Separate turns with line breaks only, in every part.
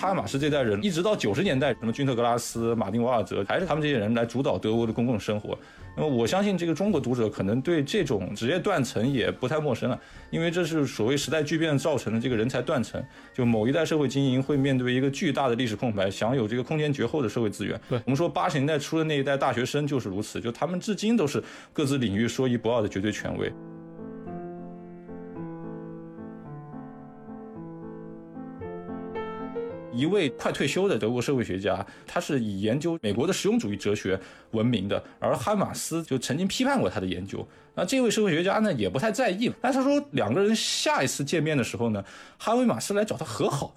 哈马斯这代人，一直到九十年代，什么君特·格拉斯、马丁·瓦尔泽，还是他们这些人来主导德国的公共生活。那么，我相信这个中国读者可能对这种职业断层也不太陌生了，因为这是所谓时代巨变造成的这个人才断层。就某一代社会精英会面对一个巨大的历史空白，享有这个空前绝后的社会资源。
对
我们说，八十年代初的那一代大学生就是如此，就他们至今都是各自领域说一不二的绝对权威。一位快退休的德国社会学家，他是以研究美国的实用主义哲学闻名的，而哈马斯就曾经批判过他的研究。那这位社会学家呢，也不太在意，但他说两个人下一次见面的时候呢，哈维马斯来找他和好。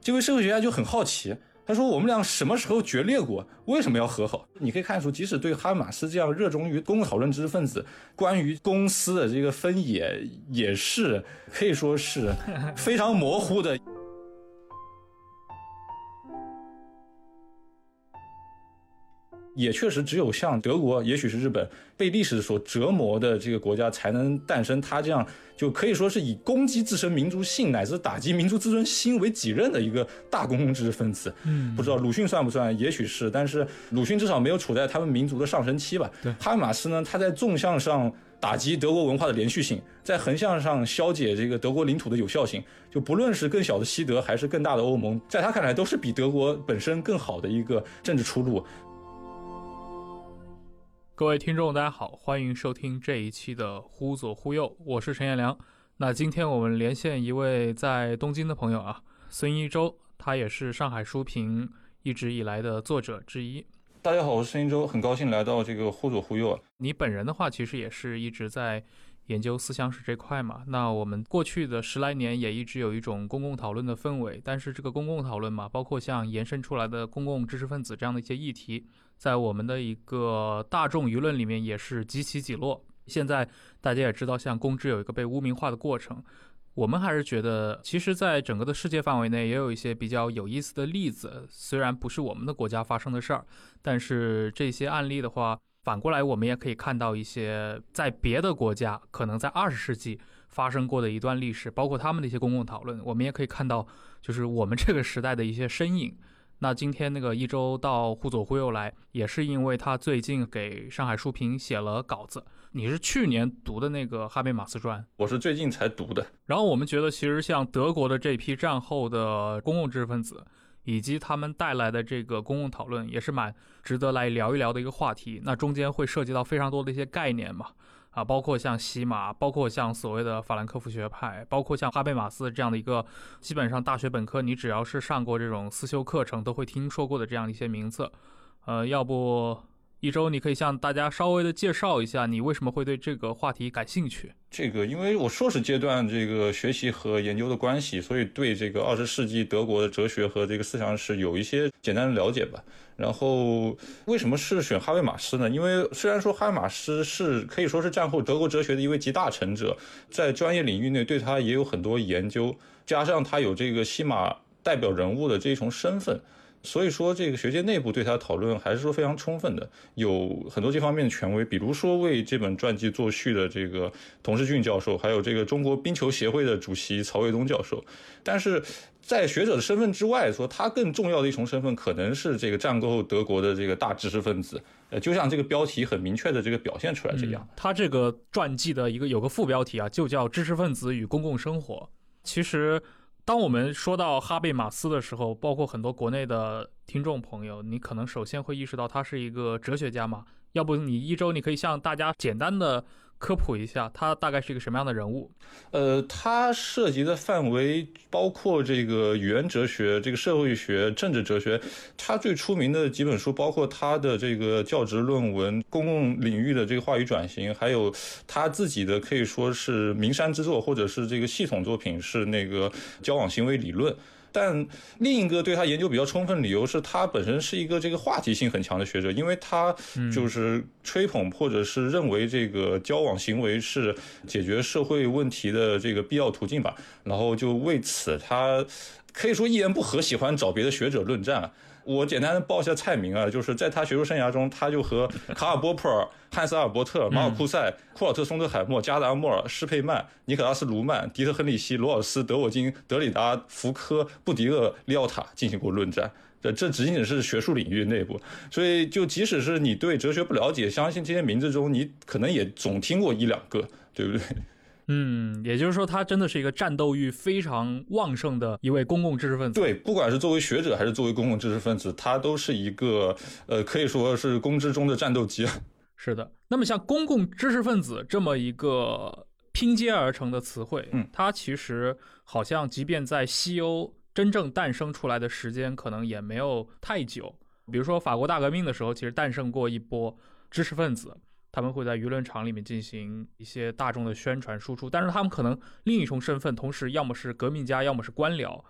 这位社会学家就很好奇，他说我们俩什么时候决裂过？为什么要和好？你可以看出，即使对哈马斯这样热衷于公共讨论知识分子，关于公司的这个分野也是可以说是非常模糊的。也确实，只有像德国，也许是日本被历史所折磨的这个国家，才能诞生他这样就可以说是以攻击自身民族性乃至打击民族自尊心为己任的一个大公共知识分子。
嗯
不知道鲁迅算不算？也许是，但是鲁迅至少没有处在他们民族的上升期吧。
对
哈马斯呢，他在纵向上打击德国文化的连续性，在横向上消解这个德国领土的有效性。就不论是更小的西德还是更大的欧盟，在他看来都是比德国本身更好的一个政治出路。
各位听众，大家好，欢迎收听这一期的《忽左忽右》，我是陈彦良。那今天我们连线一位在东京的朋友啊，孙一舟，他也是上海书评一直以来的作者之一。
大家好，我是孙一舟，很高兴来到这个忽左忽右啊。
你本人的话，其实也是一直在研究思想史这块嘛。那我们过去的十来年也一直有一种公共讨论的氛围，但是这个公共讨论嘛，包括像延伸出来的公共知识分子这样的一些议题，在我们的一个大众舆论里面也是几起几落。现在大家也知道，像公知有一个被污名化的过程。我们还是觉得，其实，在整个的世界范围内，也有一些比较有意思的例子。虽然不是我们的国家发生的事儿，但是这些案例的话，反过来我们也可以看到一些在别的国家，可能在二十世纪发生过的一段历史，包括他们的一些公共讨论，我们也可以看到，就是我们这个时代的一些身影。那今天那个一周到忽左忽右来，也是因为他最近给上海书评写了稿子。你是去年读的那个哈贝马斯传，
我是最近才读的。
然后我们觉得，其实像德国的这批战后的公共知识分子，以及他们带来的这个公共讨论，也是蛮值得来聊一聊的一个话题。那中间会涉及到非常多的一些概念嘛，啊，包括像西马，包括像所谓的法兰克福学派，包括像哈贝马斯这样的一个，基本上大学本科你只要是上过这种思修课程，都会听说过的这样一些名字。呃，要不一周你可以向大家稍微的介绍一下，你为什么会对这个话题感兴趣？
这个，因为我硕士阶段这个学习和研究的关系，所以对这个二十世纪德国的哲学和这个思想史有一些简单的了解吧。然后，为什么是选哈维马斯呢？因为虽然说哈维马斯是可以说是战后德国哲学的一位集大成者，在专业领域内对他也有很多研究，加上他有这个西马代表人物的这一重身份。所以说，这个学界内部对他的讨论还是说非常充分的，有很多这方面的权威，比如说为这本传记作序的这个童世俊教授，还有这个中国冰球协会的主席曹卫东教授。但是在学者的身份之外，说他更重要的一重身份可能是这个战后德国的这个大知识分子。呃，就像这个标题很明确的这个表现出来这样。
他这个传记的一个有个副标题啊，就叫《知识分子与公共生活》。其实。当我们说到哈贝马斯的时候，包括很多国内的听众朋友，你可能首先会意识到他是一个哲学家嘛。要不你一周你可以向大家简单的科普一下，他大概是一个什么样的人物？
呃，他涉及的范围包括这个语言哲学、这个社会学、政治哲学。他最出名的几本书包括他的这个教职论文、公共领域的这个话语转型，还有他自己的可以说是名山之作，或者是这个系统作品是那个交往行为理论。但另一个对他研究比较充分理由是他本身是一个这个话题性很强的学者，因为他就是吹捧或者是认为这个交往行为是解决社会问题的这个必要途径吧，然后就为此他可以说一言不合喜欢找别的学者论战。我简单的报一下菜名啊，就是在他学术生涯中，他就和 卡尔波普尔、汉斯阿尔伯特、马尔库塞、库尔特松特海默、加达默尔、施佩曼、尼可拉斯卢曼、迪特亨利希、罗尔斯、德沃金、德里达、福柯、布迪厄、利奥塔进行过论战。这这仅仅是学术领域内部，所以就即使是你对哲学不了解，相信这些名字中你可能也总听过一两个，对不对？
嗯，也就是说，他真的是一个战斗欲非常旺盛的一位公共知识分子。
对，不管是作为学者还是作为公共知识分子，他都是一个呃，可以说是公知中的战斗机。
是的。那么，像公共知识分子这么一个拼接而成的词汇，
嗯，
它其实好像即便在西欧真正诞生出来的时间，可能也没有太久。比如说，法国大革命的时候，其实诞生过一波知识分子。他们会在舆论场里面进行一些大众的宣传输出，但是他们可能另一重身份，同时要么是革命家，要么是官僚。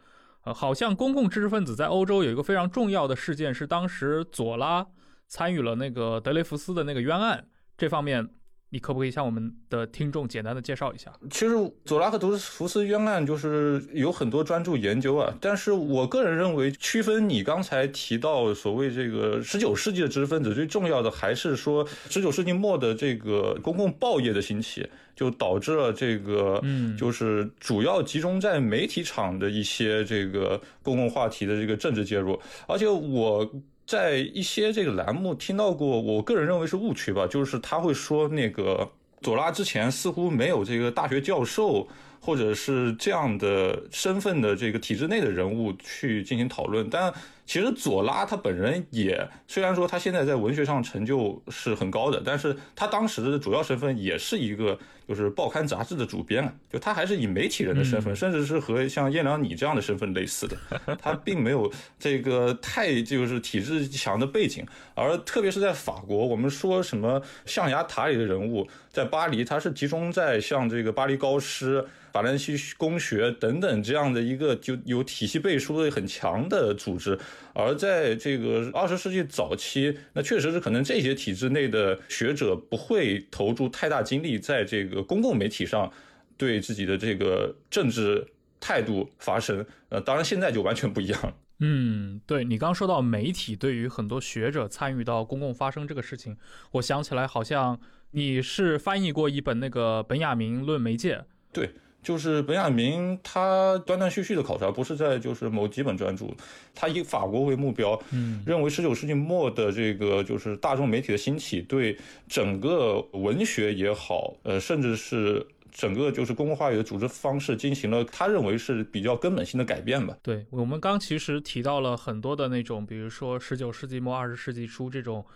呃，好像公共知识分子在欧洲有一个非常重要的事件，是当时左拉参与了那个德雷福斯的那个冤案，这方面。你可不可以向我们的听众简单的介绍一下？
其实佐拉和德福斯冤案就是有很多专注研究啊，但是我个人认为，区分你刚才提到所谓这个十九世纪的知识分子，最重要的还是说十九世纪末的这个公共报业的兴起，就导致了这个，嗯，就是主要集中在媒体场的一些这个公共话题的这个政治介入，而且我。在一些这个栏目听到过，我个人认为是误区吧，就是他会说那个左拉之前似乎没有这个大学教授或者是这样的身份的这个体制内的人物去进行讨论，但。其实左拉他本人也，虽然说他现在在文学上成就是很高的，但是他当时的主要身份也是一个就是报刊杂志的主编，就他还是以媒体人的身份，甚至是和像燕良你这样的身份类似的，他并没有这个太就是体制强的背景，而特别是在法国，我们说什么象牙塔里的人物，在巴黎他是集中在像这个巴黎高师。法兰西公学等等这样的一个就有体系背书的很强的组织，而在这个二十世纪早期，那确实是可能这些体制内的学者不会投注太大精力在这个公共媒体上对自己的这个政治态度发声。呃，当然现在就完全不一样。
嗯，对你刚说到媒体对于很多学者参与到公共发声这个事情，我想起来好像你是翻译过一本那个本雅明论媒介，
对。就是本雅明，他断断续续的考察，不是在就是某几本专著，他以法国为目标，嗯，认为十九世纪末的这个就是大众媒体的兴起，对整个文学也好，呃，甚至是整个就是公共话语的组织方式进行了他认为是比较根本性的改变吧。
对我们刚其实提到了很多的那种，比如说十九世纪末二十世纪初这种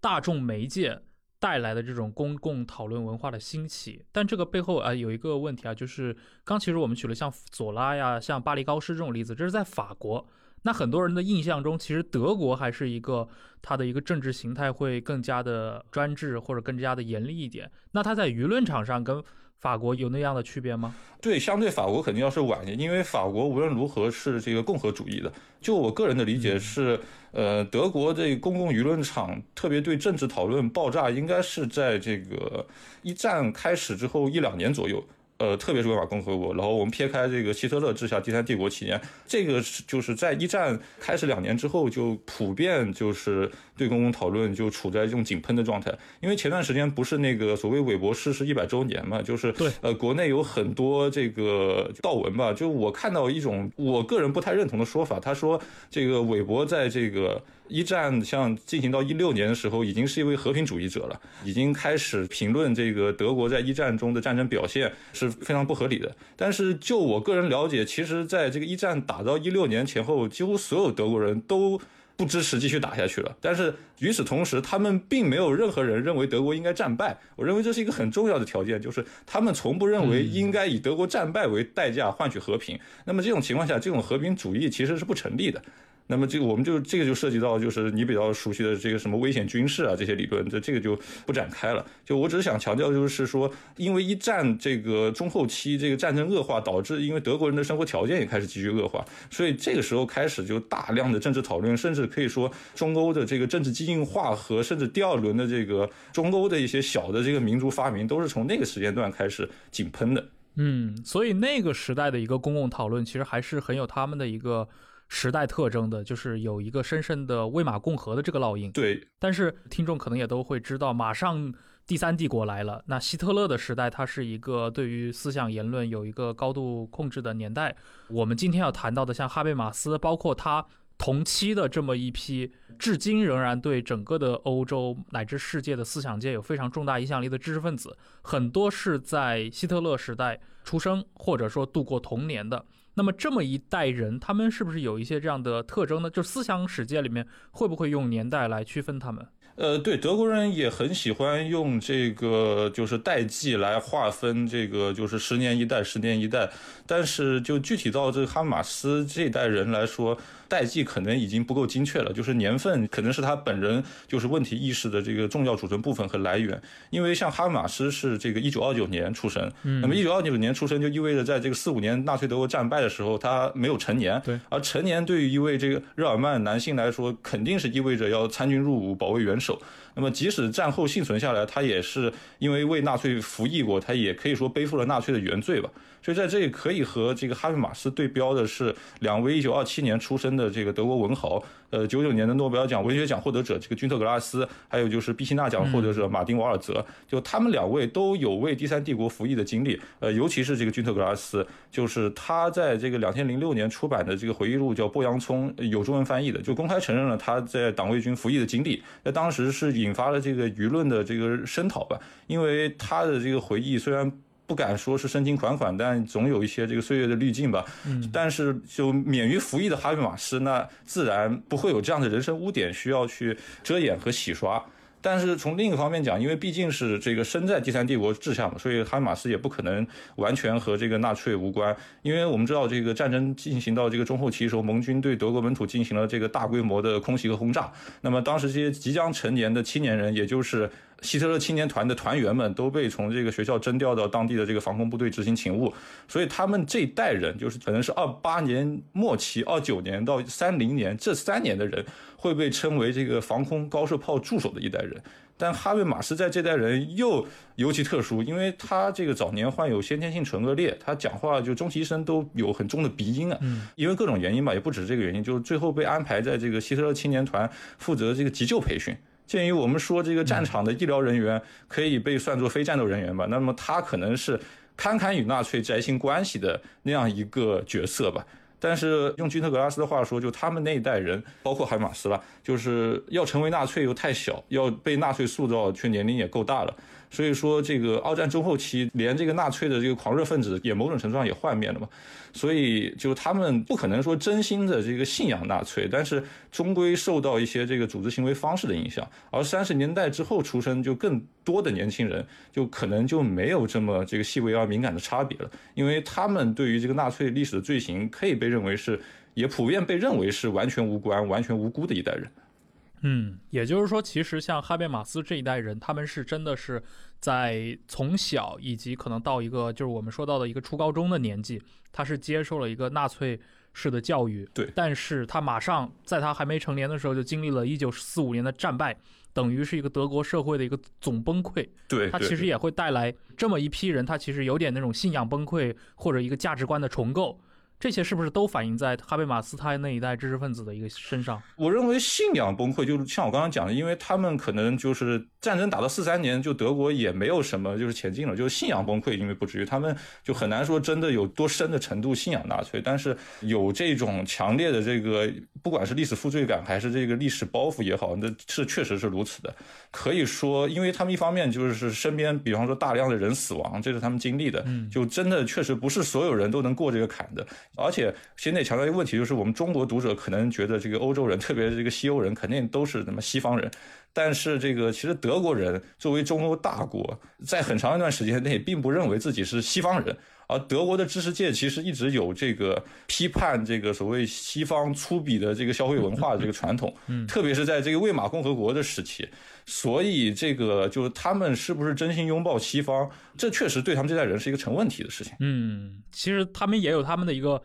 大众媒介。带来的这种公共讨论文化的兴起，但这个背后啊有一个问题啊，就是刚其实我们举了像左拉呀、像巴黎高师这种例子，这是在法国。那很多人的印象中，其实德国还是一个它的一个政治形态会更加的专制或者更加的严厉一点。那它在舆论场上跟法国有那样的区别吗？
对，相对法国肯定要是晚一点，因为法国无论如何是这个共和主义的。就我个人的理解是，呃，德国这公共舆论场特别对政治讨论爆炸，应该是在这个一战开始之后一两年左右。呃，特别是维玛共和国，然后我们撇开这个希特勒治下第三帝国期间，这个是就是在一战开始两年之后，就普遍就是对公共讨论就处在这种井喷的状态。因为前段时间不是那个所谓韦伯逝世一百周年嘛，就是
对
呃，国内有很多这个悼文吧，就我看到一种我个人不太认同的说法，他说这个韦伯在这个。一战像进行到一六年的时候，已经是一位和平主义者了，已经开始评论这个德国在一战中的战争表现是非常不合理的。但是就我个人了解，其实在这个一战打到一六年前后，几乎所有德国人都不支持继续打下去了。但是与此同时，他们并没有任何人认为德国应该战败。我认为这是一个很重要的条件，就是他们从不认为应该以德国战败为代价换取和平。那么这种情况下，这种和平主义其实是不成立的。那么这个我们就这个就涉及到就是你比较熟悉的这个什么危险军事啊这些理论，这这个就不展开了。就我只是想强调，就是说，因为一战这个中后期这个战争恶化，导致因为德国人的生活条件也开始急剧恶化，所以这个时候开始就大量的政治讨论，甚至可以说中欧的这个政治激进化和甚至第二轮的这个中欧的一些小的这个民族发明，都是从那个时间段开始井喷的。
嗯，所以那个时代的一个公共讨论，其实还是很有他们的一个。时代特征的，就是有一个深深的魏玛共和的这个烙印。
对，
但是听众可能也都会知道，马上第三帝国来了。那希特勒的时代，它是一个对于思想言论有一个高度控制的年代。我们今天要谈到的，像哈贝马斯，包括他同期的这么一批，至今仍然对整个的欧洲乃至世界的思想界有非常重大影响力的知识分子，很多是在希特勒时代出生或者说度过童年的。那么这么一代人，他们是不是有一些这样的特征呢？就思想史界里面会不会用年代来区分他们？
呃，对，德国人也很喜欢用这个就是代际来划分这个就是十年一代，十年一代。但是就具体到这个哈马斯这一代人来说。代际可能已经不够精确了，就是年份可能是他本人就是问题意识的这个重要组成部分和来源。因为像哈马斯是这个一九二九年出生，那么一九二九年出生就意味着在这个四五年纳粹德国战败的时候，他没有成年。
对，
而成年对于一位这个日耳曼男性来说，肯定是意味着要参军入伍，保卫元首。那么即使战后幸存下来，他也是因为为纳粹服役过，他也可以说背负了纳粹的原罪吧。所以在这里可以和这个哈贝马斯对标的是两位一九二七年出生的这个德国文豪，呃，九九年的诺贝尔奖文学奖获得者这个君特格拉斯，还有就是毕希纳奖获得者马丁瓦尔泽，就他们两位都有为第三帝国服役的经历，呃，尤其是这个君特格拉斯，就是他在这个两千零六年出版的这个回忆录叫《剥洋葱》，有中文翻译的，就公开承认了他在党卫军服役的经历，那当时是引发了这个舆论的这个声讨吧，因为他的这个回忆虽然。不敢说是深情款款，但总有一些这个岁月的滤镜吧。嗯，但是就免于服役的哈维马斯，那自然不会有这样的人生污点需要去遮掩和洗刷。但是从另一方面讲，因为毕竟是这个身在第三帝国治下嘛，所以哈马斯也不可能完全和这个纳粹无关。因为我们知道，这个战争进行到这个中后期的时候，盟军对德国本土进行了这个大规模的空袭和轰炸。那么当时这些即将成年的青年人，也就是。希特勒青年团的团员们都被从这个学校征调到当地的这个防空部队执行勤务，所以他们这一代人就是可能是二八年末期、二九年到三零年这三年的人，会被称为这个防空高射炮助手的一代人。但哈维马斯在这代人又尤其特殊，因为他这个早年患有先天性唇腭裂，他讲话就终其一生都有很重的鼻音啊。因为各种原因吧，也不止这个原因，就是最后被安排在这个希特勒青年团负责这个急救培训。鉴于我们说这个战场的医疗人员可以被算作非战斗人员吧，那么他可能是堪堪与纳粹宅心关系的那样一个角色吧。但是用基特格拉斯的话说，就他们那一代人，包括海马斯了，就是要成为纳粹又太小，要被纳粹塑造却年龄也够大了。所以说，这个二战中后期，连这个纳粹的这个狂热分子也某种程度上也幻灭了嘛。所以，就他们不可能说真心的这个信仰纳粹，但是终归受到一些这个组织行为方式的影响。而三十年代之后出生就更多的年轻人，就可能就没有这么这个细微而敏感的差别了，因为他们对于这个纳粹历史的罪行，可以被认为是，也普遍被认为是完全无关、完全无辜的一代人。
嗯，也就是说，其实像哈贝马斯这一代人，他们是真的是在从小以及可能到一个就是我们说到的一个初高中的年纪，他是接受了一个纳粹式的教育。
对，
但是他马上在他还没成年的时候，就经历了一九四五年的战败，等于是一个德国社会的一个总崩溃。
对，
他其实也会带来这么一批人，他其实有点那种信仰崩溃或者一个价值观的重构。这些是不是都反映在哈贝马斯他那一代知识分子的一个身上？
我认为信仰崩溃，就是像我刚刚讲的，因为他们可能就是战争打到四三年，就德国也没有什么就是前进了，就是信仰崩溃，因为不至于，他们就很难说真的有多深的程度信仰纳粹，但是有这种强烈的这个，不管是历史负罪感还是这个历史包袱也好，那是确实是如此的。可以说，因为他们一方面就是身边，比方说大量的人死亡，这是他们经历的，就真的确实不是所有人都能过这个坎的。而且现在强调一个问题，就是我们中国读者可能觉得这个欧洲人，特别是这个西欧人，肯定都是什么西方人。但是这个其实德国人作为中欧大国，在很长一段时间内并不认为自己是西方人。而德国的知识界其实一直有这个批判这个所谓西方粗鄙的这个消费文化的这个传统，
嗯，
特别是在这个魏玛共和国的时期，所以这个就是他们是不是真心拥抱西方，这确实对他们这代人是一个成问题的事情。
嗯，其实他们也有他们的一个。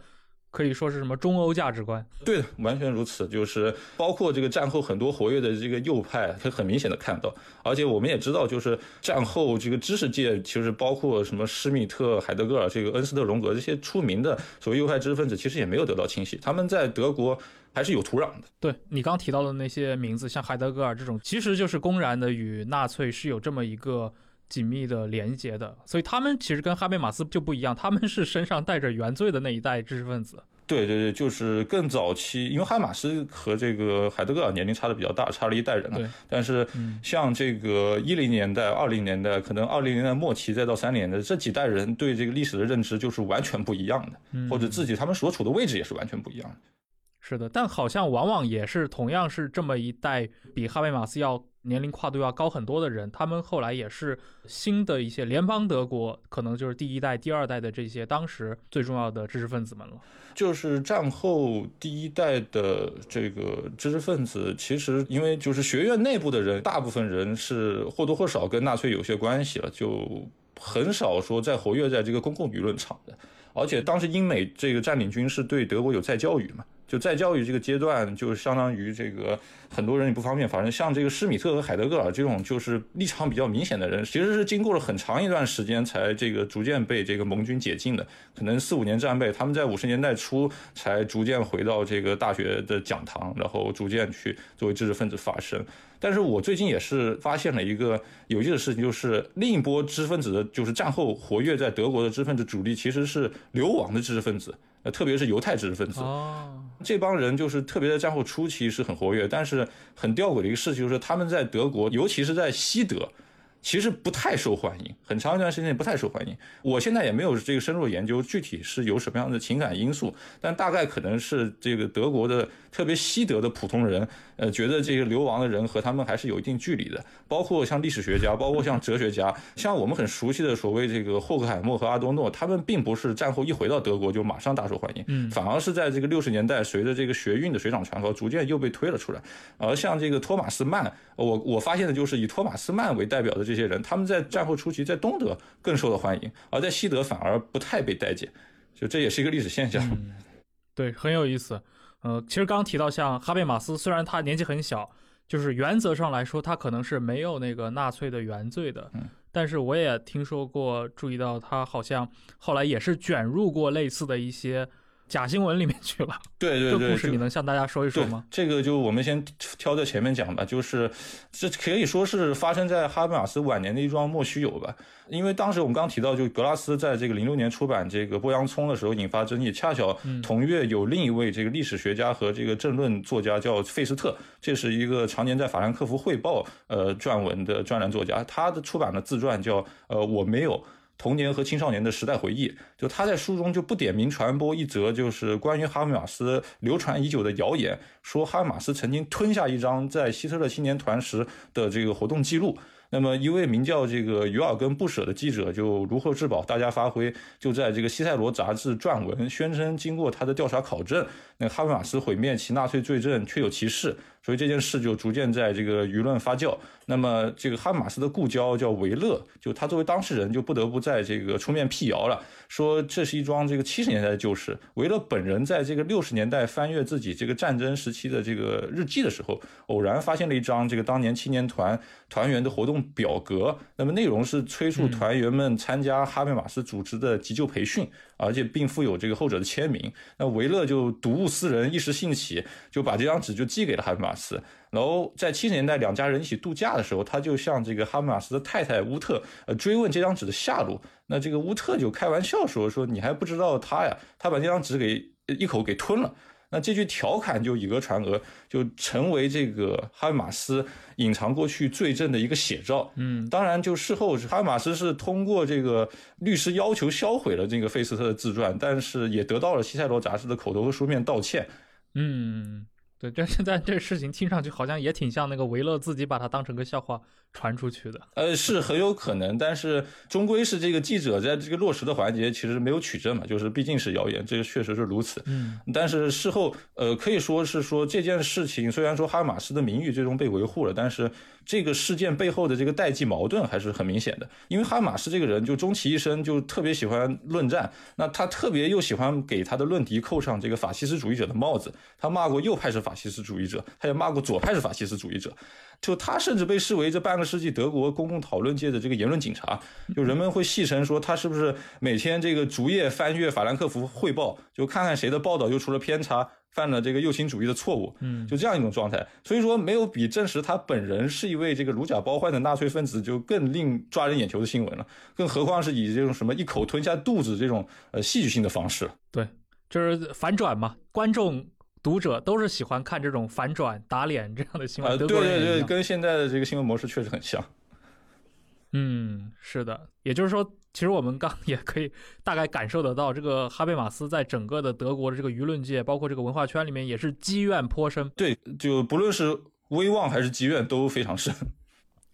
可以说是什么中欧价值观？
对的，完全如此。就是包括这个战后很多活跃的这个右派，可以很明显的看到。而且我们也知道，就是战后这个知识界，其实包括什么施密特、海德格尔、这个恩斯特·荣格这些出名的所谓右派知识分子，其实也没有得到清洗。他们在德国还是有土壤的。
对你刚提到的那些名字，像海德格尔这种，其实就是公然的与纳粹是有这么一个。紧密的连接的，所以他们其实跟哈贝马斯就不一样，他们是身上带着原罪的那一代知识分子。
对对对，就是更早期，因为哈马斯和这个海德格尔年龄差的比较大，差了一代人了。但是像这个一零年代、二零年代，可能二零年代末期再到三零年代这几代人对这个历史的认知就是完全不一样的，或者自己他们所处的位置也是完全不一样的。
是的，但好像往往也是同样是这么一代比哈贝马斯要。年龄跨度要高很多的人，他们后来也是新的一些联邦德国，可能就是第一代、第二代的这些当时最重要的知识分子们了。
就是战后第一代的这个知识分子，其实因为就是学院内部的人，大部分人是或多或少跟纳粹有些关系了，就很少说在活跃在这个公共舆论场的。而且当时英美这个占领军是对德国有再教育嘛。就在教育这个阶段，就相当于这个很多人也不方便。反正像这个施米特和海德格尔这种就是立场比较明显的人，其实是经过了很长一段时间才这个逐渐被这个盟军解禁的。可能四五年战备，他们在五十年代初才逐渐回到这个大学的讲堂，然后逐渐去作为知识分子发声。但是我最近也是发现了一个有意思的事情，就是另一波知识分子的，就是战后活跃在德国的知识分子主力，其实是流亡的知识分子。呃，特别是犹太知识分子，这帮人就是特别在战后初期是很活跃，但是很吊诡的一个事情就是他们在德国，尤其是在西德。其实不太受欢迎，很长一段时间不太受欢迎。我现在也没有这个深入研究具体是有什么样的情感因素，但大概可能是这个德国的特别西德的普通人，呃，觉得这个流亡的人和他们还是有一定距离的。包括像历史学家，包括像哲学家，像我们很熟悉的所谓这个霍克海默和阿多诺，他们并不是战后一回到德国就马上大受欢迎，嗯，反而是在这个六十年代随着这个学运的水涨船高，逐渐又被推了出来。而像这个托马斯曼，我我发现的就是以托马斯曼为代表的这些人，他们在战后初期在东德更受到欢迎，而在西德反而不太被待见，就这也是一个历史现象。
对，很有意思。呃，其实刚刚提到像哈贝马斯，虽然他年纪很小，就是原则上来说他可能是没有那个纳粹的原罪的，但是我也听说过，注意到他好像后来也是卷入过类似的一些。假新闻里面去了，
对对对，
这故事你能向大家说一说吗？
这个就我们先挑在前面讲吧，就是这可以说是发生在哈贝马斯晚年的一桩莫须有吧。因为当时我们刚提到，就格拉斯在这个零六年出版这个《剥洋葱》的时候引发争议，恰巧同月有另一位这个历史学家和这个政论作家叫费斯特，这是一个常年在《法兰克福汇报》呃撰文的专栏作家，他的出版的自传叫呃我没有。童年和青少年的时代回忆，就他在书中就不点名传播一则就是关于哈维马斯流传已久的谣言，说哈维马斯曾经吞下一张在希特勒青年团时的这个活动记录。那么一位名叫这个于尔根布舍的记者就如获至宝，大家发挥，就在这个西塞罗杂志撰文，宣称经过他的调查考证，那哈维马斯毁灭其纳粹罪证确有其事。所以这件事就逐渐在这个舆论发酵。那么这个哈马斯的故交叫维勒，就他作为当事人就不得不在这个出面辟谣了，说这是一桩这个七十年代的旧事。维勒本人在这个六十年代翻阅自己这个战争时期的这个日记的时候，偶然发现了一张这个当年青年团团员的活动表格。那么内容是催促团员们参加哈贝马斯组织的急救培训。而且并附有这个后者的签名。那维勒就睹物思人，一时兴起，就把这张纸就寄给了哈贝马斯。然后在七十年代两家人一起度假的时候，他就向这个哈贝马斯的太太乌特呃追问这张纸的下落。那这个乌特就开玩笑说：“说你还不知道他呀？他把这张纸给一口给吞了。”那这句调侃就以讹传讹，就成为这个哈贝马斯隐藏过去罪证的一个写照。
嗯，
当然，就事后哈贝马斯是通过这个律师要求销毁了这个费斯特的自传，但是也得到了西塞罗杂志的口头和书面道歉。
嗯，对，但现在这事情听上去好像也挺像那个维勒自己把它当成个笑话传出去的。
呃，是很有可能，但是终归是这个记者在这个落实的环节其实没有取证嘛，就是毕竟是谣言，这个确实是如此。
嗯，
但是事后，呃，可以说是说这件事情虽然说哈马斯的名誉最终被维护了，但是这个事件背后的这个代际矛盾还是很明显的。因为哈马斯这个人就终其一生就特别喜欢论战，那他特别又喜欢给他的论敌扣上这个法西斯主义者的帽子。他骂过右派是法西斯主义者，他也骂过左派是法西斯主义者。就他甚至被视为这半个世纪德国公共讨论界的这个言论警察，就人们会戏称说他是不是每天这个逐页翻阅法兰克福汇报，就看看谁的报道又出了偏差，犯了这个右倾主义的错误，
嗯，
就这样一种状态。所以说，没有比证实他本人是一位这个如假包换的纳粹分子就更令抓人眼球的新闻了。更何况是以这种什么一口吞下肚子这种呃戏剧性的方式。
对，就是反转嘛，观众。读者都是喜欢看这种反转打脸这样的新闻，
对对对，跟现在的这个新闻模式确实很像。
嗯，是的，也就是说，其实我们刚也可以大概感受得到，这个哈贝马斯在整个的德国的这个舆论界，包括这个文化圈里面，也是积怨颇深。
对，就不论是威望还是积怨都非常深。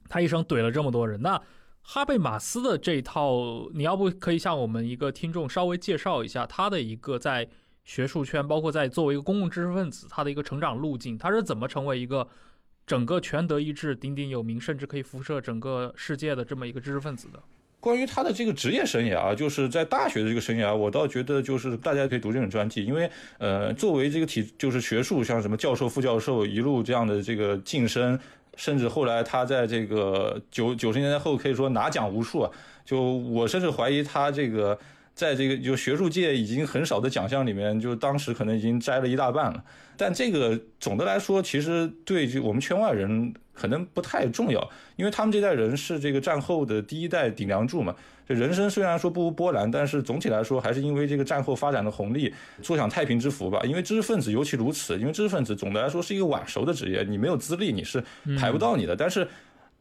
他一生怼了这么多人，那哈贝马斯的这一套，你要不可以向我们一个听众稍微介绍一下他的一个在学术圈，包括在作为一个公共知识分子，他的一个成长路径，他是怎么成为一个？整个全德意志鼎鼎有名，甚至可以辐射整个世界的这么一个知识分子的。
关于他的这个职业生涯，就是在大学的这个生涯，我倒觉得就是大家可以读这本专辑，因为呃，作为这个体就是学术，像什么教授、副教授一路这样的这个晋升，甚至后来他在这个九九十年代后可以说拿奖无数啊。就我甚至怀疑他这个在这个就学术界已经很少的奖项里面，就当时可能已经摘了一大半了。但这个总的来说，其实对我们圈外人可能不太重要，因为他们这代人是这个战后的第一代顶梁柱嘛。这人生虽然说不无波澜，但是总体来说还是因为这个战后发展的红利，坐享太平之福吧。因为知识分子尤其如此，因为知识分子总的来说是一个晚熟的职业，你没有资历你是排不到你的。但是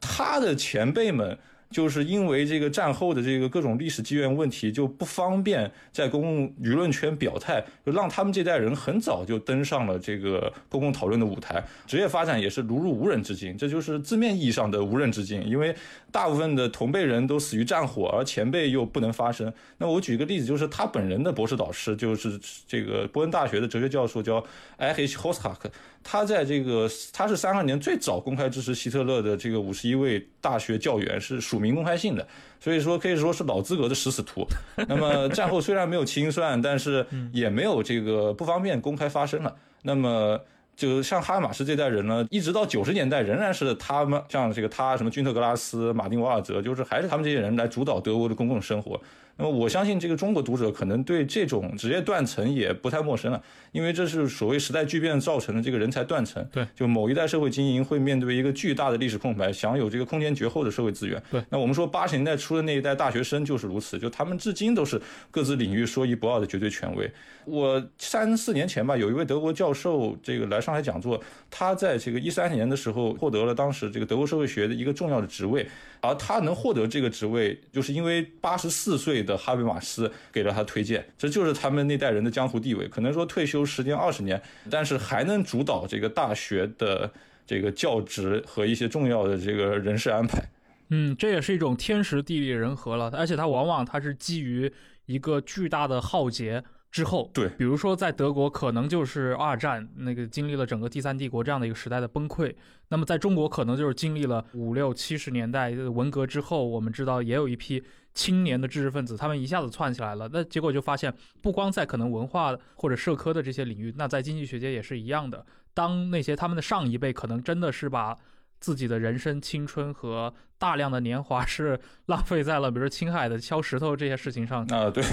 他的前辈们。就是因为这个战后的这个各种历史机缘问题，就不方便在公共舆论圈表态，就让他们这代人很早就登上了这个公共讨论的舞台，职业发展也是如入无人之境。这就是字面意义上的无人之境，因为大部分的同辈人都死于战火，而前辈又不能发声。那我举一个例子，就是他本人的博士导师，就是这个波恩大学的哲学教授，叫埃黑霍斯卡克。他在这个他是三二年最早公开支持希特勒的这个五十一位大学教员是署名公开信的，所以说可以说是老资格的食死徒。那么 战后虽然没有清算，但是也没有这个不方便公开发声了。那么就像哈马斯这代人呢，一直到九十年代仍然是他们像这个他什么君特格拉斯、马丁瓦尔泽，就是还是他们这些人来主导德国的公共生活。那么我相信这个中国读者可能对这种职业断层也不太陌生了，因为这是所谓时代巨变造成的这个人才断层。
对，
就某一代社会精英会面对一个巨大的历史空白，享有这个空前绝后的社会资源。
对，
那我们说八十年代初的那一代大学生就是如此，就他们至今都是各自领域说一不二的绝对权威。我三四年前吧，有一位德国教授这个来上海讲座，他在这个一三年的时候获得了当时这个德国社会学的一个重要的职位。而他能获得这个职位，就是因为八十四岁的哈贝马斯给了他推荐，这就是他们那代人的江湖地位。可能说退休时间二十年，但是还能主导这个大学的这个教职和一些重要的这个人事安排。
嗯，这也是一种天时地利人和了，而且他往往他是基于一个巨大的浩劫。之后，
对，
比如说在德国，可能就是二战那个经历了整个第三帝国这样的一个时代的崩溃。那么在中国，可能就是经历了五六七十年代文革之后，我们知道也有一批青年的知识分子，他们一下子窜起来了。那结果就发现，不光在可能文化或者社科的这些领域，那在经济学界也是一样的。当那些他们的上一辈可能真的是把自己的人生、青春和大量的年华是 浪费在了，比如青海的敲石头这些事情上
啊，对。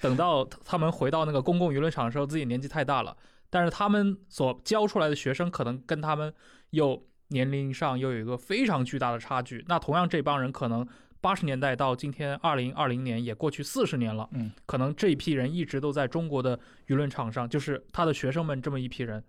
等到他们回到那个公共舆论场的时候，自己年纪太大了，但是他们所教出来的学生可能跟他们又年龄上又有一个非常巨大的差距。那同样这帮人可能八十年代到今天二零二零年也过去四十年了，
嗯，
可能这一批人一直都在中国的舆论场上，就是他的学生们这么一批人，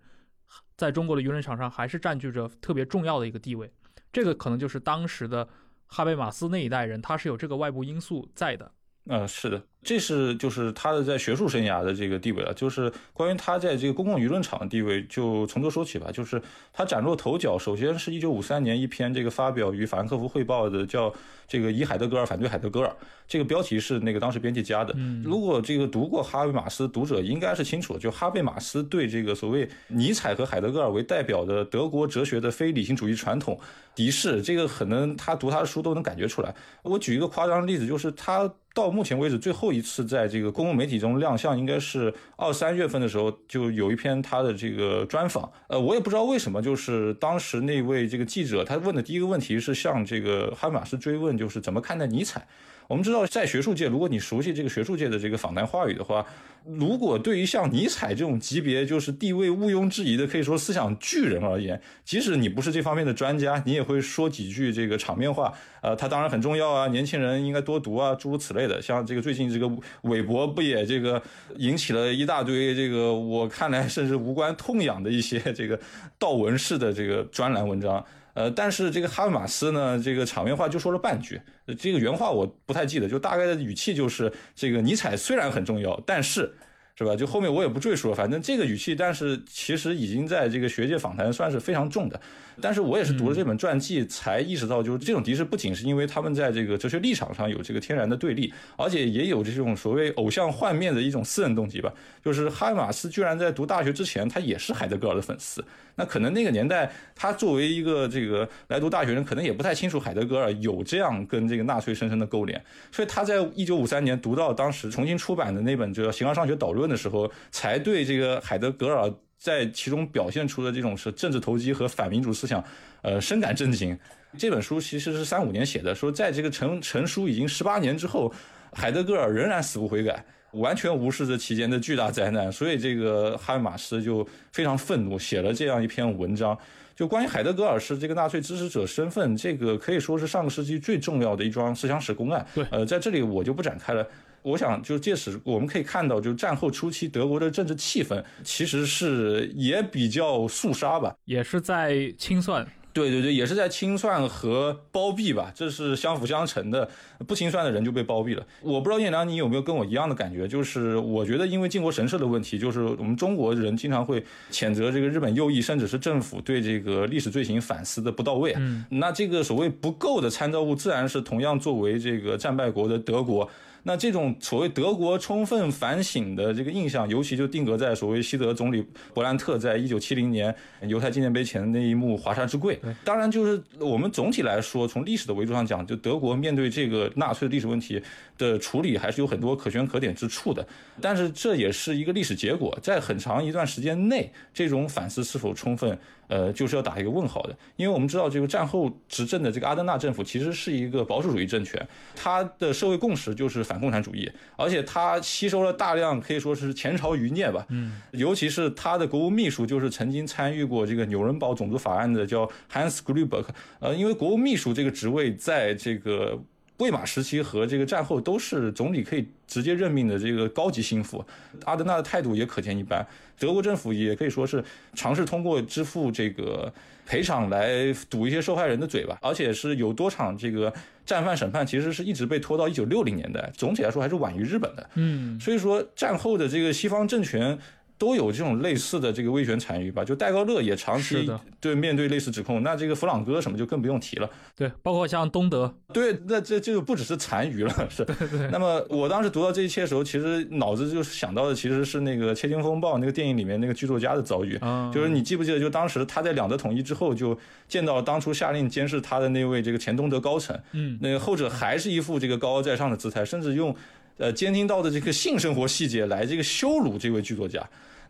在中国的舆论场上还是占据着特别重要的一个地位。这个可能就是当时的哈贝马斯那一代人，他是有这个外部因素在的。
呃，是的，这是就是他的在学术生涯的这个地位了。就是关于他在这个公共舆论场的地位，就从头说起吧。就是他崭露头角，首先是一九五三年一篇这个发表于法兰克福汇报的，叫这个以海德格尔反对海德格尔，这个标题是那个当时编辑加的。如果这个读过哈贝马斯读者应该是清楚，就哈贝马斯对这个所谓尼采和海德格尔为代表的德国哲学的非理性主义传统敌视，这个可能他读他的书都能感觉出来。我举一个夸张的例子，就是他。到目前为止，最后一次在这个公共媒体中亮相，应该是二三月份的时候，就有一篇他的这个专访。呃，我也不知道为什么，就是当时那位这个记者，他问的第一个问题是向这个哈马斯追问，就是怎么看待尼采。我们知道，在学术界，如果你熟悉这个学术界的这个访谈话语的话，如果对于像尼采这种级别，就是地位毋庸置疑的，可以说思想巨人而言，即使你不是这方面的专家，你也会说几句这个场面话。呃，他当然很重要啊，年轻人应该多读啊，诸如此类的。像这个最近这个韦伯不也这个引起了一大堆这个我看来甚至无关痛痒的一些这个道文式的这个专栏文章。呃，但是这个哈维马斯呢，这个场面话就说了半句，这个原话我不太记得，就大概的语气就是这个尼采虽然很重要，但是。是吧？就后面我也不赘述了，反正这个语气，但是其实已经在这个学界访谈算是非常重的。但是我也是读了这本传记才意识到，就是这种敌视不仅是因为他们在这个哲学立场上有这个天然的对立，而且也有这种所谓偶像幻灭的一种私人动机吧。就是哈马斯居然在读大学之前，他也是海德格尔的粉丝。那可能那个年代，他作为一个这个来读大学人，可能也不太清楚海德格尔有这样跟这个纳粹深深的勾连。所以他在一九五三年读到当时重新出版的那本《这个形而上学导论》的时候，才对这个海德格尔在其中表现出的这种是政治投机和反民主思想，呃，深感震惊。这本书其实是三五年写的，说在这个成成书已经十八年之后，海德格尔仍然死不悔改。完全无视这期间的巨大灾难，所以这个哈贝马斯就非常愤怒，写了这样一篇文章，就关于海德格尔是这个纳粹支持者身份，这个可以说是上个世纪最重要的一桩思想史公案。
对，
呃，在这里我就不展开了。我想就借此我们可以看到，就战后初期德国的政治气氛其实是也比较肃杀吧，
也是在清算。
对对对，也是在清算和包庇吧，这是相辅相成的。不清算的人就被包庇了。我不知道燕良你有没有跟我一样的感觉，就是我觉得因为靖国神社的问题，就是我们中国人经常会谴责这个日本右翼，甚至是政府对这个历史罪行反思的不到位。
嗯，
那这个所谓不够的参照物，自然是同样作为这个战败国的德国。那这种所谓德国充分反省的这个印象，尤其就定格在所谓西德总理勃兰特在一九七零年犹太纪念碑前的那一幕华沙之跪。当然，就是我们总体来说，从历史的维度上讲，就德国面对这个纳粹的历史问题的处理，还是有很多可圈可点之处的。但是这也是一个历史结果，在很长一段时间内，这种反思是否充分？呃，就是要打一个问号的，因为我们知道这个战后执政的这个阿登纳政府其实是一个保守主义政权，它的社会共识就是反共产主义，而且它吸收了大量可以说是前朝余孽吧，
嗯，
尤其是他的国务秘书就是曾经参与过这个纽伦堡种族法案的叫 Hans Gruber，呃，因为国务秘书这个职位在这个。魏玛时期和这个战后都是总理可以直接任命的这个高级心腹，阿德纳的态度也可见一斑。德国政府也可以说是尝试通过支付这个赔偿来堵一些受害人的嘴吧，而且是有多场这个战犯审判，其实是一直被拖到一九六零年代，总体来说还是晚于日本的。
嗯，
所以说战后的这个西方政权。都有这种类似的这个威权残余吧，就戴高乐也长期对面对类似指控，那这个弗朗哥什么就更不用提了。
对，包括像东德，
对，那这这就不只是残余了，是。
对对。
那么我当时读到这一切的时候，其实脑子就是想到的其实是那个《窃听风暴》那个电影里面那个剧作家的遭遇，就是你记不记得，就当时他在两德统一之后，就见到当初下令监视他的那位这个前东德高层，
嗯，
那个后者还是一副这个高高在上的姿态，甚至用呃监听到的这个性生活细节来这个羞辱这位剧作家。